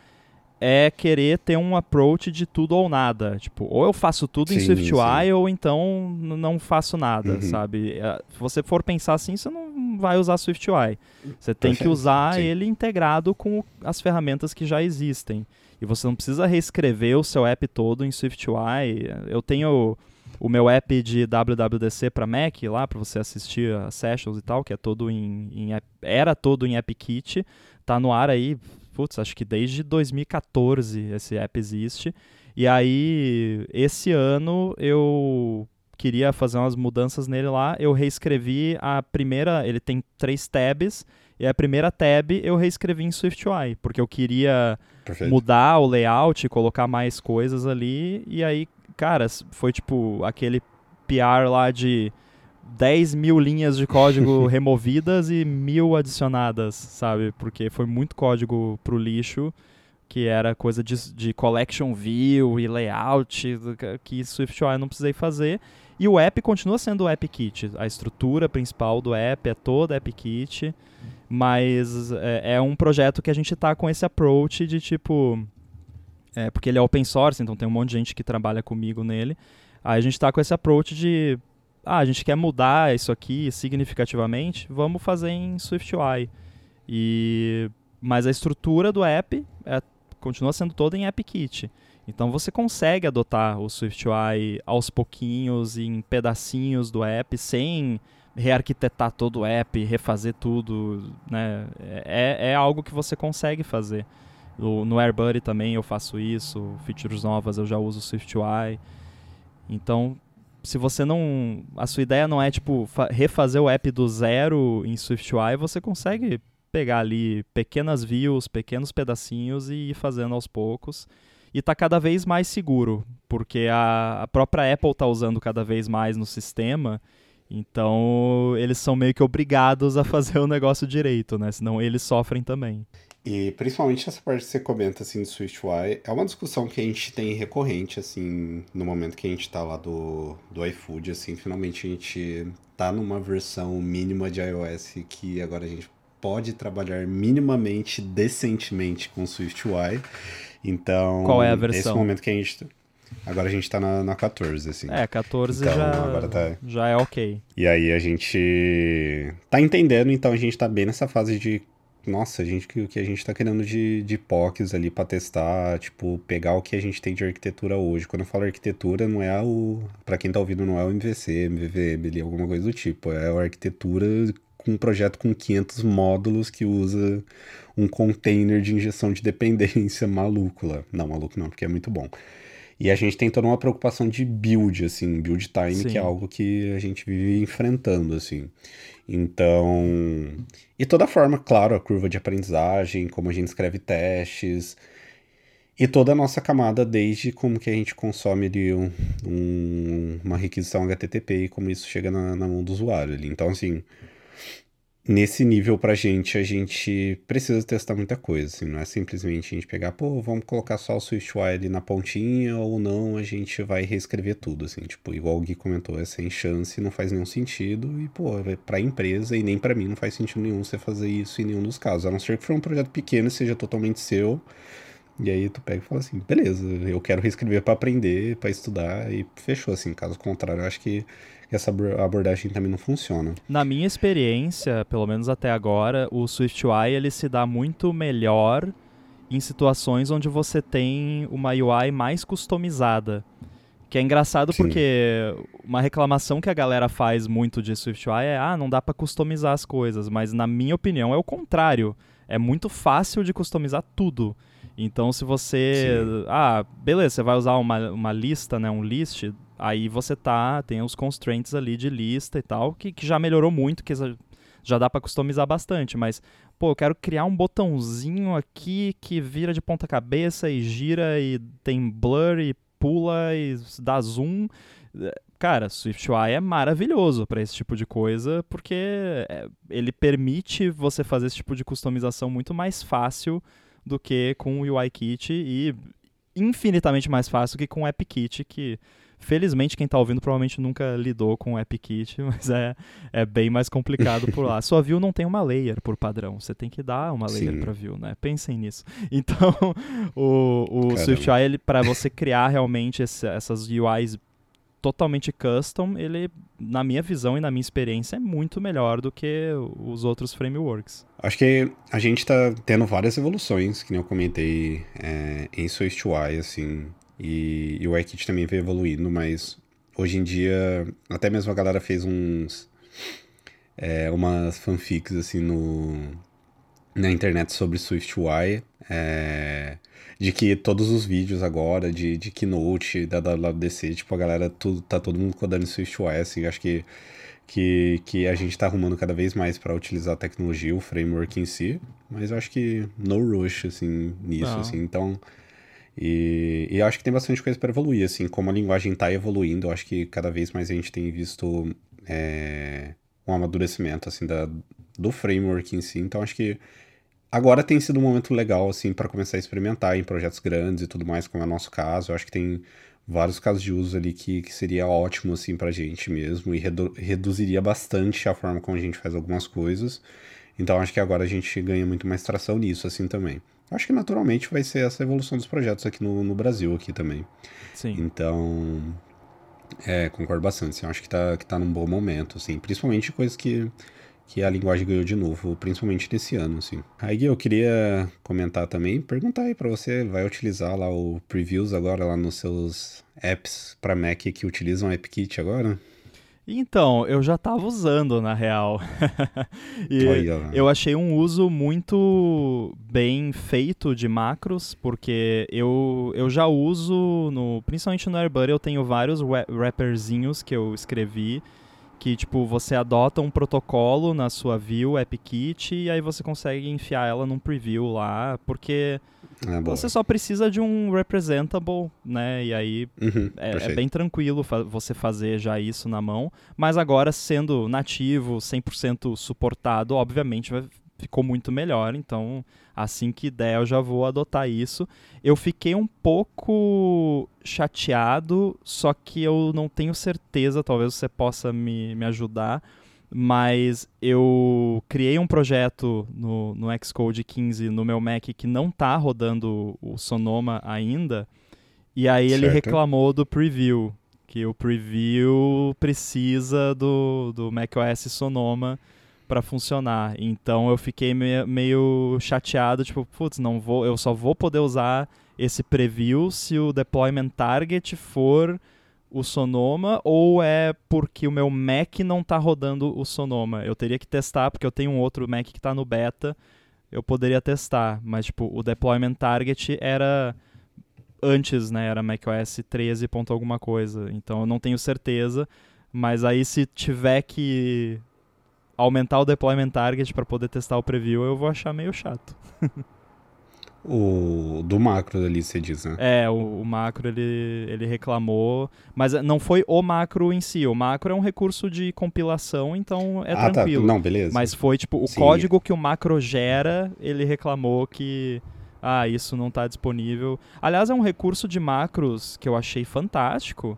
é querer ter um approach de tudo ou nada. Tipo, ou eu faço tudo sim, em SwiftUI sim. ou então não faço nada, uhum. sabe? É, se você for pensar assim, você não vai usar SwiftUI. Você tem Perfeito. que usar sim. ele integrado com as ferramentas que já existem e você não precisa reescrever o seu app todo em SwiftUI. Eu tenho o meu app de WWDC para Mac lá para você assistir a sessions e tal, que é todo em, em era todo em AppKit, tá no ar aí, putz, acho que desde 2014 esse app existe. E aí esse ano eu queria fazer umas mudanças nele lá, eu reescrevi a primeira, ele tem três tabs, e a primeira tab eu reescrevi em SwiftUI, porque eu queria Perfeito. mudar o layout, colocar mais coisas ali. E aí, cara, foi tipo aquele PR lá de 10 mil linhas de código removidas e mil adicionadas, sabe? Porque foi muito código pro lixo, que era coisa de, de collection view e layout, que SwiftUI não precisei fazer. E o app continua sendo o AppKit. A estrutura principal do app é toda AppKit. Mas é, é um projeto que a gente está com esse approach de tipo. É, porque ele é open source, então tem um monte de gente que trabalha comigo nele. Aí a gente está com esse approach de. Ah, a gente quer mudar isso aqui significativamente, vamos fazer em SwiftUI. E, mas a estrutura do app é, continua sendo toda em AppKit. Então você consegue adotar o SwiftUI aos pouquinhos, em pedacinhos do app, sem rearquitetar todo o app, refazer tudo, né? É, é algo que você consegue fazer. No, no AirBuddy também eu faço isso, features novas eu já uso o SwiftUI. Então, se você não... A sua ideia não é, tipo, refazer o app do zero em SwiftUI, você consegue pegar ali pequenas views, pequenos pedacinhos e ir fazendo aos poucos. E está cada vez mais seguro, porque a, a própria Apple está usando cada vez mais no sistema então, eles são meio que obrigados a fazer o negócio direito, né? Senão eles sofrem também. E principalmente essa parte que você comenta, assim, do SwiftUI, é uma discussão que a gente tem recorrente, assim, no momento que a gente tá lá do, do iFood, assim, finalmente a gente tá numa versão mínima de iOS que agora a gente pode trabalhar minimamente, decentemente com SwiftUI. Então, qual é a versão? Esse momento que a gente Agora a gente tá na, na 14, assim. É, 14 então, já, tá... já é ok. E aí a gente tá entendendo, então a gente tá bem nessa fase de. Nossa, a gente, o que a gente tá querendo de, de POCs ali pra testar, tipo, pegar o que a gente tem de arquitetura hoje. Quando eu falo arquitetura, não é o. Pra quem tá ouvindo, não é o MVC, MVVM ali, alguma coisa do tipo. É a arquitetura com um projeto com 500 módulos que usa um container de injeção de dependência maluco lá. Não, maluco não, porque é muito bom. E a gente tem toda uma preocupação de build, assim, build time, Sim. que é algo que a gente vive enfrentando, assim. Então. E toda a forma, claro, a curva de aprendizagem, como a gente escreve testes. E toda a nossa camada, desde como que a gente consome ali um, um, uma requisição HTTP e como isso chega na, na mão do usuário ali. Então, assim, nesse nível pra gente, a gente precisa testar muita coisa, assim, não é simplesmente a gente pegar, pô, vamos colocar só o SwiftUI na pontinha, ou não, a gente vai reescrever tudo, assim, tipo, igual o Gui comentou, é sem chance, não faz nenhum sentido, e, pô, é pra empresa e nem para mim não faz sentido nenhum você fazer isso em nenhum dos casos, a não ser que for um projeto pequeno e seja totalmente seu, E aí tu pega e fala assim, beleza, eu quero reescrever para aprender, para estudar e fechou assim. Caso contrário, eu acho que essa abordagem também não funciona. Na minha experiência, pelo menos até agora, o SwiftUI ele se dá muito melhor em situações onde você tem uma UI mais customizada. Que é engraçado Sim. porque uma reclamação que a galera faz muito de SwiftUI é ah, não dá para customizar as coisas, mas na minha opinião é o contrário. É muito fácil de customizar tudo. Então se você, Sim. ah, beleza, você vai usar uma, uma lista, né, um list, aí você tá, tem os constraints ali de lista e tal, que, que já melhorou muito, que já dá para customizar bastante, mas pô, eu quero criar um botãozinho aqui que vira de ponta cabeça e gira e tem blur e pula e dá zoom. Cara, SwiftUI é maravilhoso para esse tipo de coisa, porque é, ele permite você fazer esse tipo de customização muito mais fácil do que com o UIKit e infinitamente mais fácil que com o AppKit, que Felizmente, quem está ouvindo provavelmente nunca lidou com o AppKit, mas é, é bem mais complicado por lá. Sua view não tem uma layer por padrão, você tem que dar uma layer para view, né? Pensem nisso. Então, o, o SwiftUI, para você criar realmente esse, essas UIs totalmente custom, ele, na minha visão e na minha experiência, é muito melhor do que os outros frameworks. Acho que a gente está tendo várias evoluções, que nem eu comentei é, em SwiftUI, assim, e, e o iKit também veio evoluindo, mas hoje em dia, até mesmo a galera fez uns. É, umas fanfics assim no, na internet sobre SwiftUI. É, de que todos os vídeos agora de, de Keynote da WWDC, tipo, a galera tudo, tá todo mundo codando em SwiftUI, assim, acho que, que, que a gente tá arrumando cada vez mais para utilizar a tecnologia, o framework em si, mas eu acho que no rush, assim, nisso, Não. assim, então e, e acho que tem bastante coisa para evoluir, assim, como a linguagem está evoluindo, eu acho que cada vez mais a gente tem visto é, um amadurecimento, assim, da, do framework em si, então acho que agora tem sido um momento legal, assim, para começar a experimentar em projetos grandes e tudo mais, como é o nosso caso, eu acho que tem vários casos de uso ali que, que seria ótimo, assim, pra gente mesmo, e redu reduziria bastante a forma como a gente faz algumas coisas, então acho que agora a gente ganha muito mais tração nisso, assim, também. Acho que naturalmente vai ser essa evolução dos projetos aqui no, no Brasil aqui também. Sim. Então, é, concordo bastante. Assim, acho que tá, que tá num bom momento, assim. Principalmente coisas que, que a linguagem ganhou de novo, principalmente nesse ano, assim. Aí eu queria comentar também, perguntar aí para você, vai utilizar lá o Previews agora lá nos seus apps para Mac que utilizam AppKit agora? Então, eu já estava usando, na real. e eu achei um uso muito bem feito de macros, porque eu, eu já uso, no, principalmente no AirBuddy, eu tenho vários wrapperzinhos que eu escrevi, que, tipo, você adota um protocolo na sua view, AppKit, e aí você consegue enfiar ela num preview lá, porque é você só precisa de um representable, né? E aí uhum, é, é, bem tranquilo fa você fazer já isso na mão. Mas agora, sendo nativo, 100% suportado, obviamente vai, ficou muito melhor. Então, assim que der, eu já vou adotar isso. Eu fiquei um pouco chateado, só que eu não tenho certeza, talvez você possa me, me ajudar mas eu criei um projeto no, no Xcode 15 no meu Mac que não está rodando o Sonoma ainda, e aí certo. ele reclamou do preview, que o preview precisa do, do macOS Sonoma para funcionar. Então eu fiquei meio, meio chateado, tipo, putz, não vou, eu só vou poder usar esse preview se o deployment target for o Sonoma ou é porque o meu Mac não está rodando o Sonoma? Eu teria que testar, porque eu tenho um outro Mac que está no beta, eu poderia testar, mas tipo, o deployment target era antes, né, era macOS 13. Ponto alguma coisa, então eu não tenho certeza, mas aí se tiver que aumentar o deployment target para poder testar o preview, eu vou achar meio chato. O do macro ali, você diz, né? É, o, o, macro ele, ele reclamou, mas não foi o macro em si. O macro é um recurso de compilação, então é ah, tá. tranquilo. Tá. Não, beleza. Mas foi tipo o Sim. código que o macro gera, ele reclamou que ah, isso não está disponível. Aliás, é um recurso de macros que eu achei fantástico,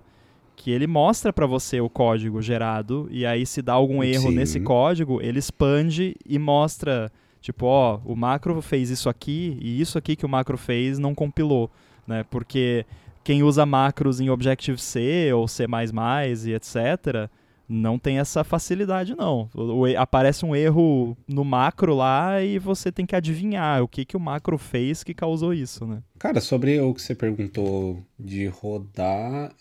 que ele mostra para você o código gerado e aí se dá algum erro Sim. nesse código, ele expande e mostra Tipo, ó, o macro fez isso aqui e isso aqui que o macro fez não compilou, né? Porque quem usa macros em Objective-C ou C++ e etc., não tem essa facilidade, não. O, o, aparece um erro no macro lá e você tem que adivinhar o que, que o macro fez que causou isso, né? Cara, sobre o que você perguntou de rodar...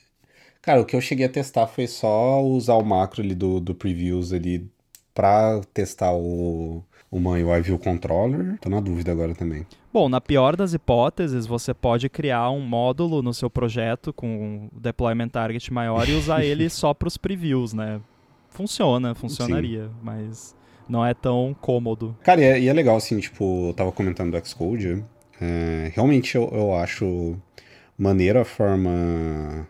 Cara, o que eu cheguei a testar foi só usar o macro ali do, do previews ali para testar o, uma UI View Controller. Tô na dúvida agora também. Bom, na pior das hipóteses, você pode criar um módulo no seu projeto com um deployment target maior e usar ele só para os previews, né? Funciona, funcionaria, Sim. mas não é tão cômodo. Cara, e é, e é, legal, assim, tipo, eu tava comentando do Xcode, é, realmente eu, eu acho maneira a forma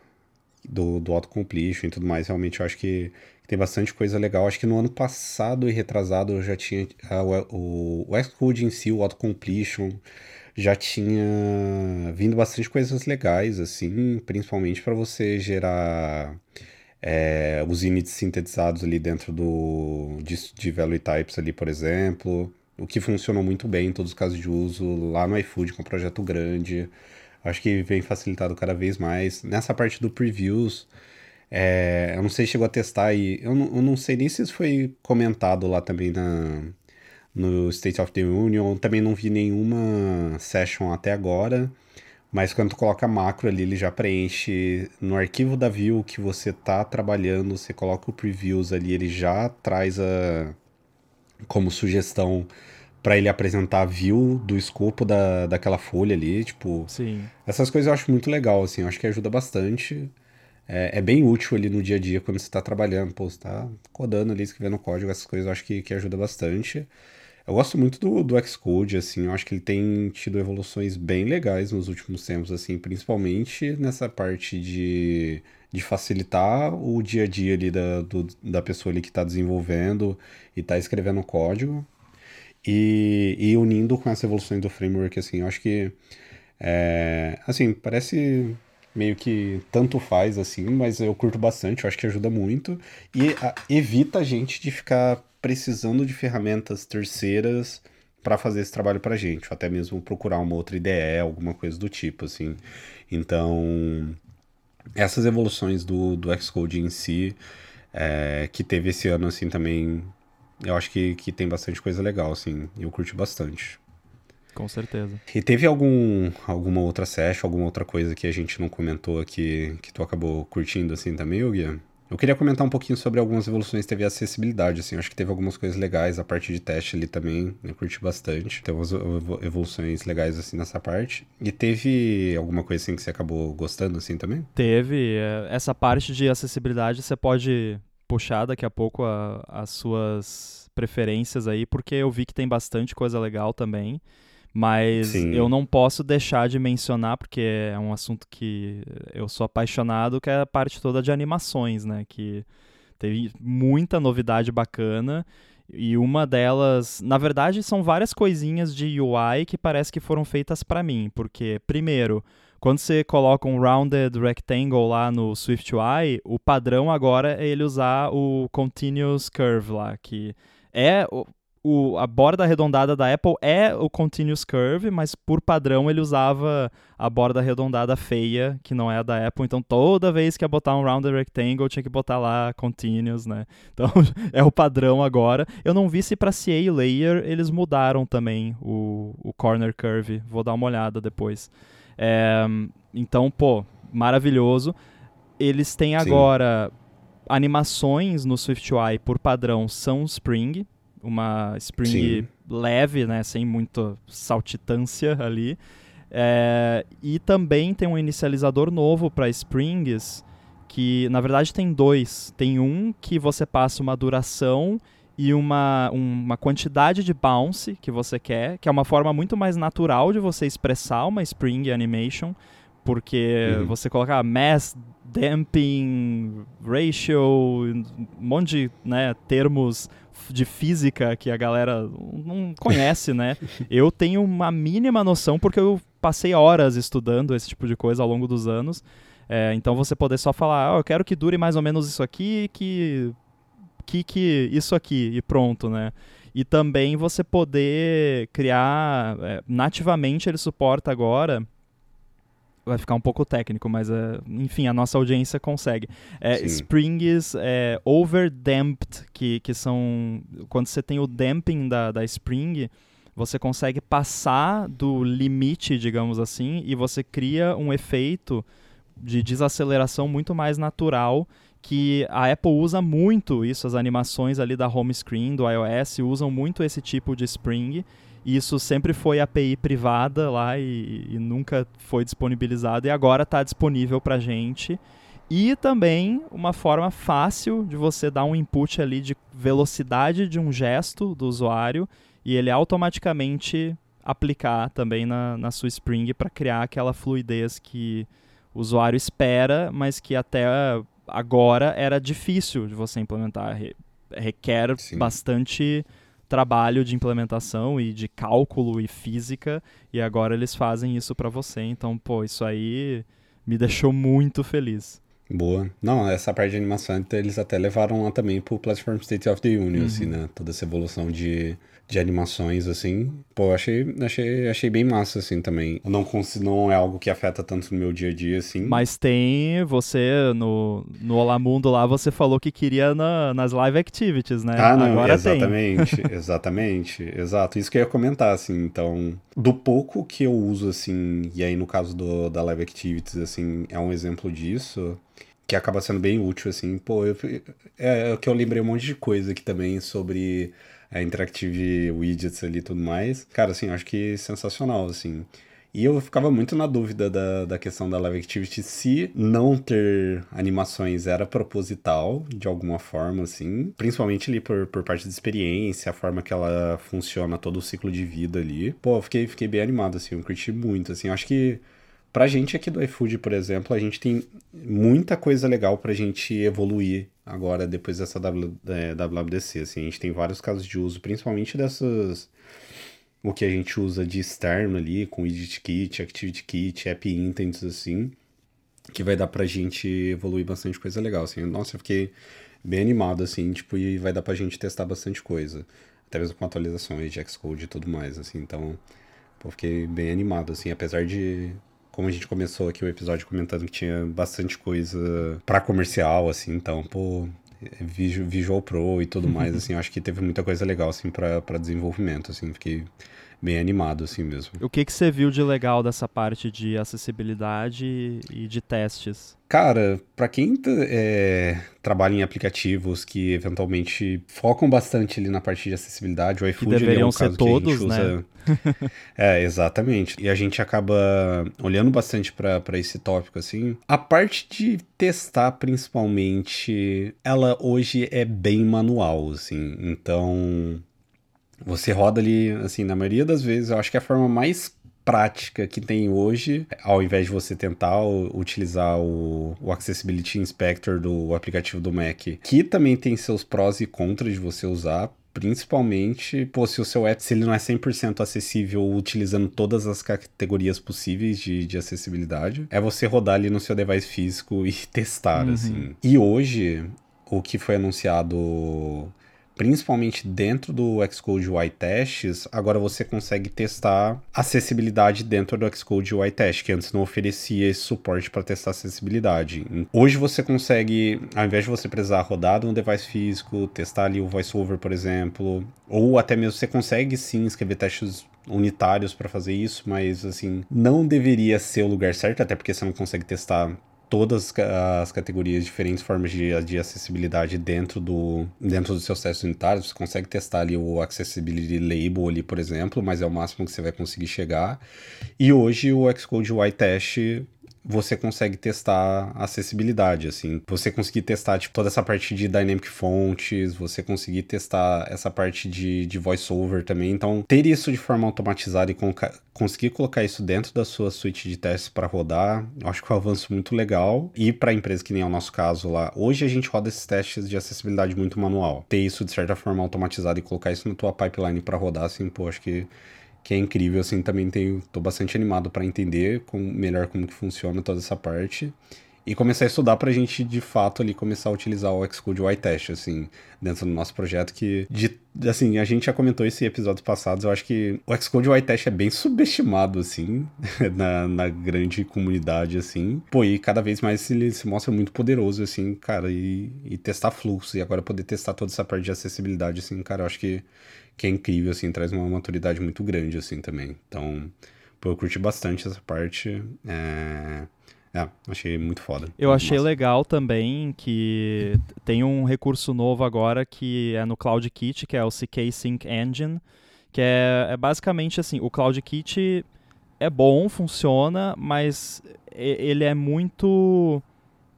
do, do autocompletion e tudo mais, realmente eu acho que tem bastante coisa legal. Acho que no ano passado e retrasado eu já tinha a, o, o Xcode em si, o autocompletion, já tinha vindo bastante coisas legais, assim, principalmente para você gerar é, os inits sintetizados ali dentro do, de, de value types ali, por exemplo, o que funcionou muito bem em todos os casos de uso, lá no iFood com um projeto grande, acho que vem facilitado cada vez mais. Nessa parte do previews, é, eu não sei se chegou a testar e eu eu não sei nem se isso foi comentado lá também na, no State of the Union. Também não vi nenhuma session até agora. Mas quando tu coloca macro ali, ele já preenche no arquivo da view que você tá trabalhando, você coloca o previews ali, ele já traz a como sugestão para ele apresentar a view do escopo da, daquela folha ali, tipo, Sim. essas coisas eu acho muito legal, assim, eu acho que ajuda bastante é, é, bem útil ali no dia a dia quando você está trabalhando, pô, você está codando ali, escrevendo código, essas coisas eu acho que, que ajuda bastante. Eu gosto muito do, do Xcode, assim, eu acho que ele tem tido evoluções bem legais nos últimos tempos, assim, principalmente nessa parte de, de facilitar o dia a dia ali da, do, da pessoa ali que está desenvolvendo e está escrevendo código. E, e unindo com essa evolução do framework, assim, eu acho que, é, assim, parece meio que tanto faz assim, mas eu curto bastante, eu acho que ajuda muito e a, evita a gente de ficar precisando de ferramentas terceiras para fazer esse trabalho para gente, ou até mesmo procurar uma outra IDE, alguma coisa do tipo assim. Então, essas evoluções do, do Xcode em si, é, que teve esse ano assim também, eu acho que, que tem bastante coisa legal assim, eu curti bastante. Com certeza. E teve algum, alguma outra session, alguma outra coisa que a gente não comentou aqui, que tu acabou curtindo assim também, Guia? Eu queria comentar um pouquinho sobre algumas evoluções teve acessibilidade, assim, acho que teve algumas coisas legais, a parte de teste ali também, eu curti bastante. Tem umas evoluções legais, assim, nessa parte. E teve alguma coisa, assim, que você acabou gostando, assim, também? Teve. É, essa parte de acessibilidade você pode puxar daqui a pouco a, as suas preferências aí, porque eu vi que tem bastante coisa legal também. Mas Sim. eu não posso deixar de mencionar, porque é um assunto que eu sou apaixonado, que é a parte toda de animações, né? Que teve muita novidade bacana. E uma delas, na verdade, são várias coisinhas de UI que parece que foram feitas para mim, porque primeiro, quando você coloca um rounded rectangle lá no Swift UI, o padrão agora é ele usar o continuous curve lá, que é o, a borda arredondada da Apple é o Continuous Curve, mas por padrão ele usava a borda arredondada feia, que não é a da Apple. Então toda vez que ia botar um Rounded Rectangle, tinha que botar lá Continuous, né? Então é o padrão agora. Eu não vi se para CA Layer eles mudaram também o, o Corner Curve. Vou dar uma olhada depois. É, então, pô, maravilhoso. Eles têm agora Sim. animações no SwiftUI por padrão são Spring, uma Spring Sim. leve, né, sem muita saltitância ali. É, e também tem um inicializador novo para Springs, que na verdade tem dois. Tem um que você passa uma duração e uma, uma quantidade de bounce que você quer, que é uma forma muito mais natural de você expressar uma Spring Animation, porque uhum. você colocar mass damping ratio, um monte de né, termos de física que a galera não conhece, né? eu tenho uma mínima noção porque eu passei horas estudando esse tipo de coisa ao longo dos anos. É, então você poder só falar, oh, eu quero que dure mais ou menos isso aqui, que que que isso aqui e pronto, né? e também você poder criar é, nativamente ele suporta agora vai ficar um pouco técnico, mas uh, enfim, a nossa audiência consegue. É, springs é, overdamped, que, que são. Quando você tem o damping da, da spring, você consegue passar do limite, digamos assim, e você cria um efeito de desaceleração muito mais natural que a Apple usa muito isso, as animações ali da home screen do iOS usam muito esse tipo de Spring. E isso sempre foi API privada lá e, e nunca foi disponibilizado e agora está disponível para gente. E também uma forma fácil de você dar um input ali de velocidade de um gesto do usuário e ele automaticamente aplicar também na, na sua Spring para criar aquela fluidez que o usuário espera, mas que até agora era difícil de você implementar. Re requer Sim. bastante trabalho de implementação e de cálculo e física, e agora eles fazem isso para você. Então, pô, isso aí me deixou muito feliz. Boa. Não, essa parte de animação eles até levaram lá também pro Platform State of the Union, assim, uhum. assim, né? Toda essa evolução de de animações, assim. Pô, achei, achei, achei bem massa, assim, também. Não, não é algo que afeta tanto no meu dia a dia, assim. Mas tem, você, no, no Olá Mundo lá, você falou que queria na, nas live activities, né? Ah, não, Agora exatamente, tem. exatamente, exato. Isso que eu ia comentar, assim, então... Do pouco que eu uso, assim, e aí no caso do, da live activities, assim, é um exemplo disso que acaba sendo bem útil, assim. Pô, eu, é, é que eu lembrei um monte de coisa aqui também sobre a Interactive Widgets ali e tudo mais. Cara, assim, acho que sensacional, assim. E eu ficava muito na dúvida da, da questão da Live Activity se não ter animações era proposital, de alguma forma, assim. Principalmente ali por, por parte de experiência, a forma que ela funciona, todo o ciclo de vida ali. Pô, eu fiquei, fiquei bem animado, assim, eu curti muito, assim. acho que Pra gente aqui do iFood, por exemplo, a gente tem muita coisa legal pra gente evoluir agora depois dessa w, é, WWDC. Assim, a gente tem vários casos de uso, principalmente dessas. O que a gente usa de externo ali, com Edit Kit, Activity Kit, App Intents, assim, que vai dar pra gente evoluir bastante coisa legal. Assim. Nossa, eu fiquei bem animado, assim, tipo, e vai dar pra gente testar bastante coisa. Até mesmo com atualizações de Xcode e tudo mais, assim, então. Pô, fiquei bem animado, assim, apesar de como a gente começou aqui o episódio comentando que tinha bastante coisa para comercial, assim, então, pô, Visual Pro e tudo mais, assim, acho que teve muita coisa legal, assim, para desenvolvimento, assim, fiquei bem animado, assim mesmo. O que, que você viu de legal dessa parte de acessibilidade e de testes? Cara, para quem é, trabalha em aplicativos que eventualmente focam bastante ali na parte de acessibilidade, o iFood que é um ser todos, usa... né? é, exatamente. E a gente acaba olhando bastante para esse tópico, assim. A parte de testar, principalmente, ela hoje é bem manual, assim. Então, você roda ali, assim, na maioria das vezes, eu acho que é a forma mais prática que tem hoje, ao invés de você tentar utilizar o, o, Accessibility Inspector do aplicativo do Mac, que também tem seus prós e contras de você usar, principalmente, pô, se o seu app se ele não é 100% acessível utilizando todas as categorias possíveis de, de acessibilidade, é você rodar ali no seu device físico e testar, uhum. assim. E hoje, o que foi anunciado principalmente dentro do Xcode UI Tests, agora você consegue testar acessibilidade dentro do Xcode UI Test, que antes não oferecia esse suporte para testar acessibilidade. Hoje você consegue, ao invés de você precisar rodar no device físico, testar ali o VoiceOver, por exemplo, ou até mesmo você consegue sim escrever testes unitários para fazer isso, mas assim, não deveria ser o lugar certo, até porque você não consegue testar todas as categorias, diferentes formas de, de acessibilidade dentro, do, dentro dos seus testes unitários. Você consegue testar ali o Accessibility Label ali, por exemplo, mas é o máximo que você vai conseguir chegar. E hoje o Xcode UI Test você consegue testar acessibilidade, assim. Você conseguir testar, tipo, toda essa parte de Dynamic Fonts, você conseguir testar essa parte de, de VoiceOver também. Então, ter isso de forma automatizada e conseguir colocar isso dentro da sua suite de testes para rodar, eu acho que é um avanço muito legal. E para empresa que nem é o nosso caso lá, hoje a gente roda esses testes de acessibilidade muito manual. Ter isso de certa forma automatizado e colocar isso na tua pipeline para rodar, assim, pô, acho que que é incrível, assim, também tenho, tô bastante animado para entender com, melhor como que funciona toda essa parte. e começar a estudar pra gente, de fato, ali começar a utilizar o Xcode Y-Test, assim, dentro do nosso projeto, que, de, assim, a gente já comentou esse episódio passados, eu acho que o Xcode Y-Test é bem subestimado, assim, na, na grande comunidade, assim. Pô, e cada vez mais ele se mostra muito poderoso, assim, cara, e, e testar fluxo, e agora poder testar toda essa parte de acessibilidade, assim, cara, eu acho que, que é incrível, assim, traz uma maturidade muito grande, assim, também. Então, pô, eu curti bastante essa parte, é... É, achei muito foda. Eu achei massa. legal também que tem um recurso novo agora que é no CloudKit, que é o CK Sync Engine, que é, é basicamente assim, o CloudKit é bom, funciona, mas ele é muito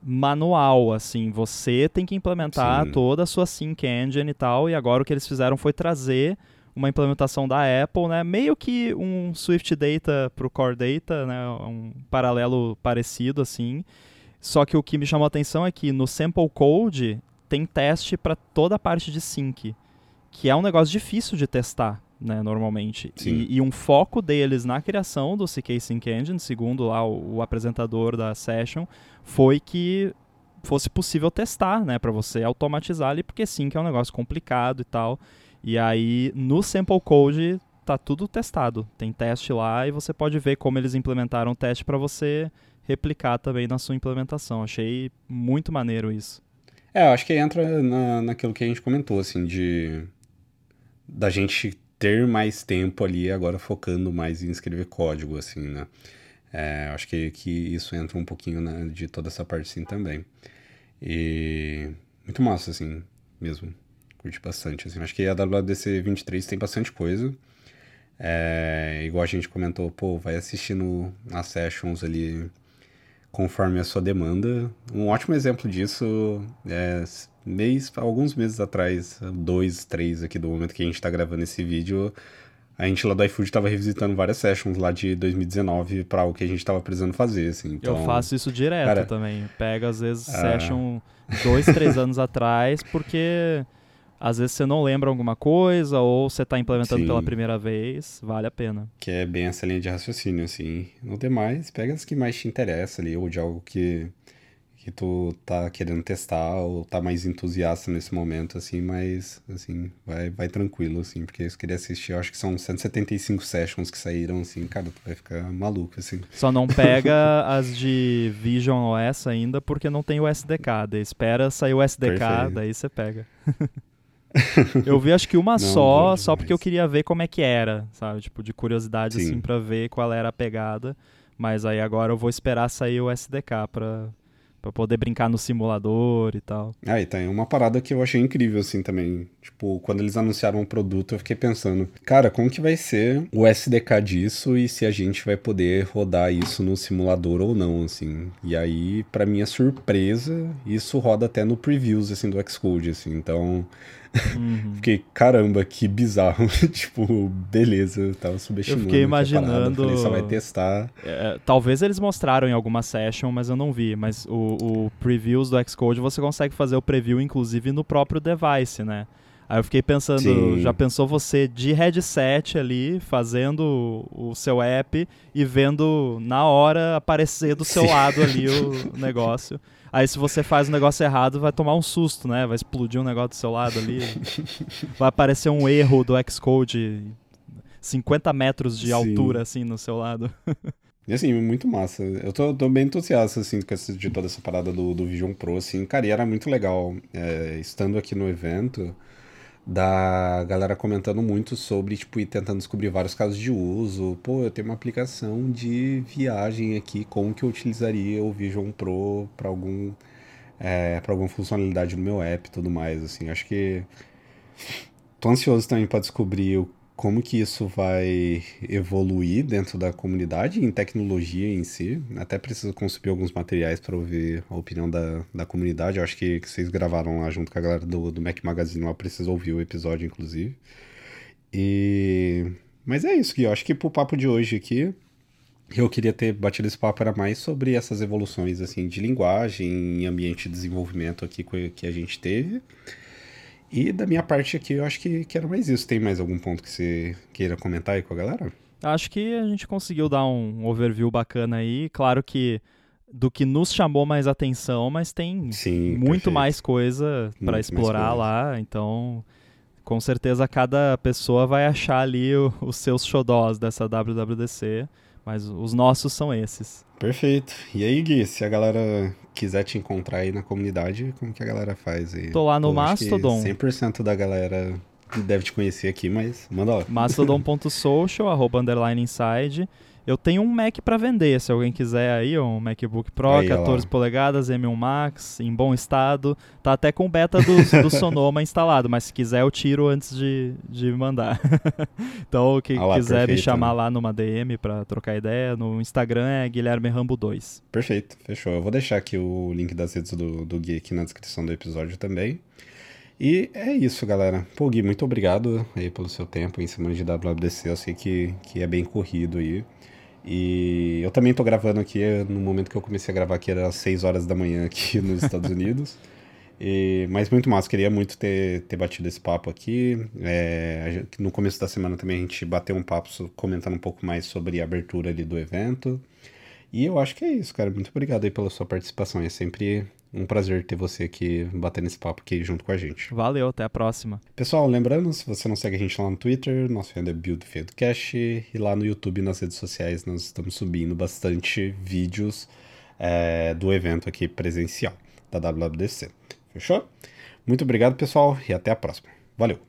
manual, assim, você tem que implementar Sim. toda a sua Sync Engine e tal, e agora o que eles fizeram foi trazer uma implementação da Apple, né? Meio que um Swift Data para o Core Data, né? Um paralelo parecido assim. Só que o que me chamou a atenção é que no Sample Code tem teste para toda a parte de sync, que é um negócio difícil de testar, né, normalmente. E, e, um foco deles na criação do CK Sync Engine, segundo lá o, o apresentador da session, foi que fosse possível testar, né, para você automatizar ali, porque sync é um negócio complicado e tal. E aí, no Sample Code, tá tudo testado. Tem teste lá e você pode ver como eles implementaram o teste para você replicar também na sua implementação. Achei muito maneiro isso. É, eu acho que entra na, naquilo que a gente comentou, assim, de da gente ter mais tempo ali agora focando mais em escrever código, assim, né? É, acho que, que isso entra um pouquinho né, de toda essa parte, sim, também. E muito massa, assim, mesmo curti bastante. Assim. Acho que a WWDC 23 tem bastante coisa. É, igual a gente comentou, pô, vai assistindo as sessions ali conforme a sua demanda. Um ótimo exemplo disso é mês, alguns meses atrás, dois, três aqui do momento que a gente está gravando esse vídeo, a gente lá do iFood estava revisitando várias sessions lá de 2019 para o que a gente estava precisando fazer, assim. Então, eu faço isso direto cara, também. Pega às vezes é... session dois, três anos atrás, porque às vezes você não lembra alguma coisa ou você está implementando Sim. pela primeira vez, vale a pena. Que é bem essa linha de raciocínio, assim. No demais, pega as que mais te interessam ali, ou de algo que, que tu tá querendo testar, ou tá mais entusiasta nesse momento, assim, mas, assim, vai, vai tranquilo, assim, porque eu queria assistir, eu acho que são 175 sessions que saíram, assim, cara, tu vai ficar maluco, assim. Só não pega as de Vision OS ainda, porque não tem o SDK, daí espera sair o SDK, Perfeito. daí você pega. eu vi acho que uma não, só, não, só porque eu queria ver como é que era, sabe? Tipo, de curiosidade, Sim. assim, pra ver qual era a pegada. Mas aí agora eu vou esperar sair o SDK pra, pra poder brincar no simulador e tal. Ah, e tem uma parada que eu achei incrível, assim, também. Tipo, quando eles anunciaram o produto, eu fiquei pensando, cara, como que vai ser o SDK disso e se a gente vai poder rodar isso no simulador ou não, assim. E aí, para minha surpresa, isso roda até no previews, assim, do Xcode, assim. Então, Uhum. Fiquei, caramba, que bizarro. tipo, beleza, eu tava subestimando. Eu fiquei imaginando. Falei, só vai testar. É, talvez eles mostraram em alguma session, mas eu não vi. Mas o, o previews do Xcode você consegue fazer o preview, inclusive, no próprio device, né? Aí eu fiquei pensando, Sim. já pensou você de headset ali, fazendo o seu app e vendo na hora aparecer do seu Sim. lado ali o negócio. Aí se você faz o negócio errado, vai tomar um susto, né? Vai explodir um negócio do seu lado ali. vai aparecer um erro do Xcode 50 metros de Sim. altura, assim, no seu lado. E assim, muito massa. Eu tô, tô bem entusiasta, assim, com esse, de toda essa parada do, do Vision Pro, assim. Cara, e era muito legal. É, estando aqui no evento, da galera comentando muito sobre, tipo, e tentando descobrir vários casos de uso. Pô, eu tenho uma aplicação de viagem aqui, como que eu utilizaria o Vision Pro para algum é, para alguma funcionalidade no meu app e tudo mais, assim. Acho que tô ansioso também para descobrir o como que isso vai evoluir dentro da comunidade em tecnologia em si. Até preciso consumir alguns materiais para ouvir a opinião da, da comunidade. Eu acho que, que vocês gravaram lá junto com a galera do, do Mac Magazine. Eu preciso ouvir o episódio, inclusive. E... Mas é isso, Gui. Eu acho que pro papo de hoje aqui, eu queria ter batido esse papo era mais sobre essas evoluções assim de linguagem em ambiente de desenvolvimento aqui que a gente teve. E da minha parte aqui, eu acho que, que era mais isso. Tem mais algum ponto que você queira comentar aí com a galera? Acho que a gente conseguiu dar um overview bacana aí. Claro que do que nos chamou mais atenção, mas tem Sim, muito perfeito. mais coisa para explorar coisa. lá, então com certeza cada pessoa vai achar ali o- os seus xodós dessa WWDC, mas os nossos são esses. Perfeito. E aí, Gui, se a galera quiser te encontrar aí na comunidade, como que a galera faz aí? Tô lá no Pô, Mastodon. 100% da galera deve te conhecer aqui, mas manda lá. Mastodon.social, arroba underline inside. Eu tenho um Mac para vender, se alguém quiser aí, um MacBook Pro, Aí, ó lá. 14 polegadas, M1 Max, em bom estado. Tá até com o beta do, do Sonoma instalado, mas se quiser eu tiro antes de, de mandar. então, quem Ah quiser me perfeito, chamar né? lá numa DM para trocar ideia, no Instagram é Guilherme Rambo 2. Perfeito, fechou. Eu vou deixar aqui o link das redes do, do Gui aqui na descrição do episódio também. E é isso, galera. Pô, Gui, muito obrigado aí pelo seu tempo em semana de WWDC. Eu sei que, que é bem corrido aí. E eu também tô gravando aqui, no momento que eu comecei a gravar aqui, era às 6 horas da manhã aqui nos Estados Unidos. E, mas muito massa, queria muito ter, ter batido esse papo aqui. É, gente- no começo da semana também a gente bateu um papo comentando um pouco mais sobre a abertura ali do evento. E eu acho que é isso, cara. Muito obrigado aí pela sua participação. É sempre um prazer ter você aqui batendo esse papo aqui junto com a gente. Valeu, até a próxima. Pessoal, lembrando, se você não segue a gente lá no Twitter, nosso handle é BuildFieldCast e lá no YouTube e nas redes sociais nós estamos subindo bastante vídeos é, do evento aqui presencial da WWDC. Fechou? Muito obrigado, pessoal, e até a próxima. Valeu!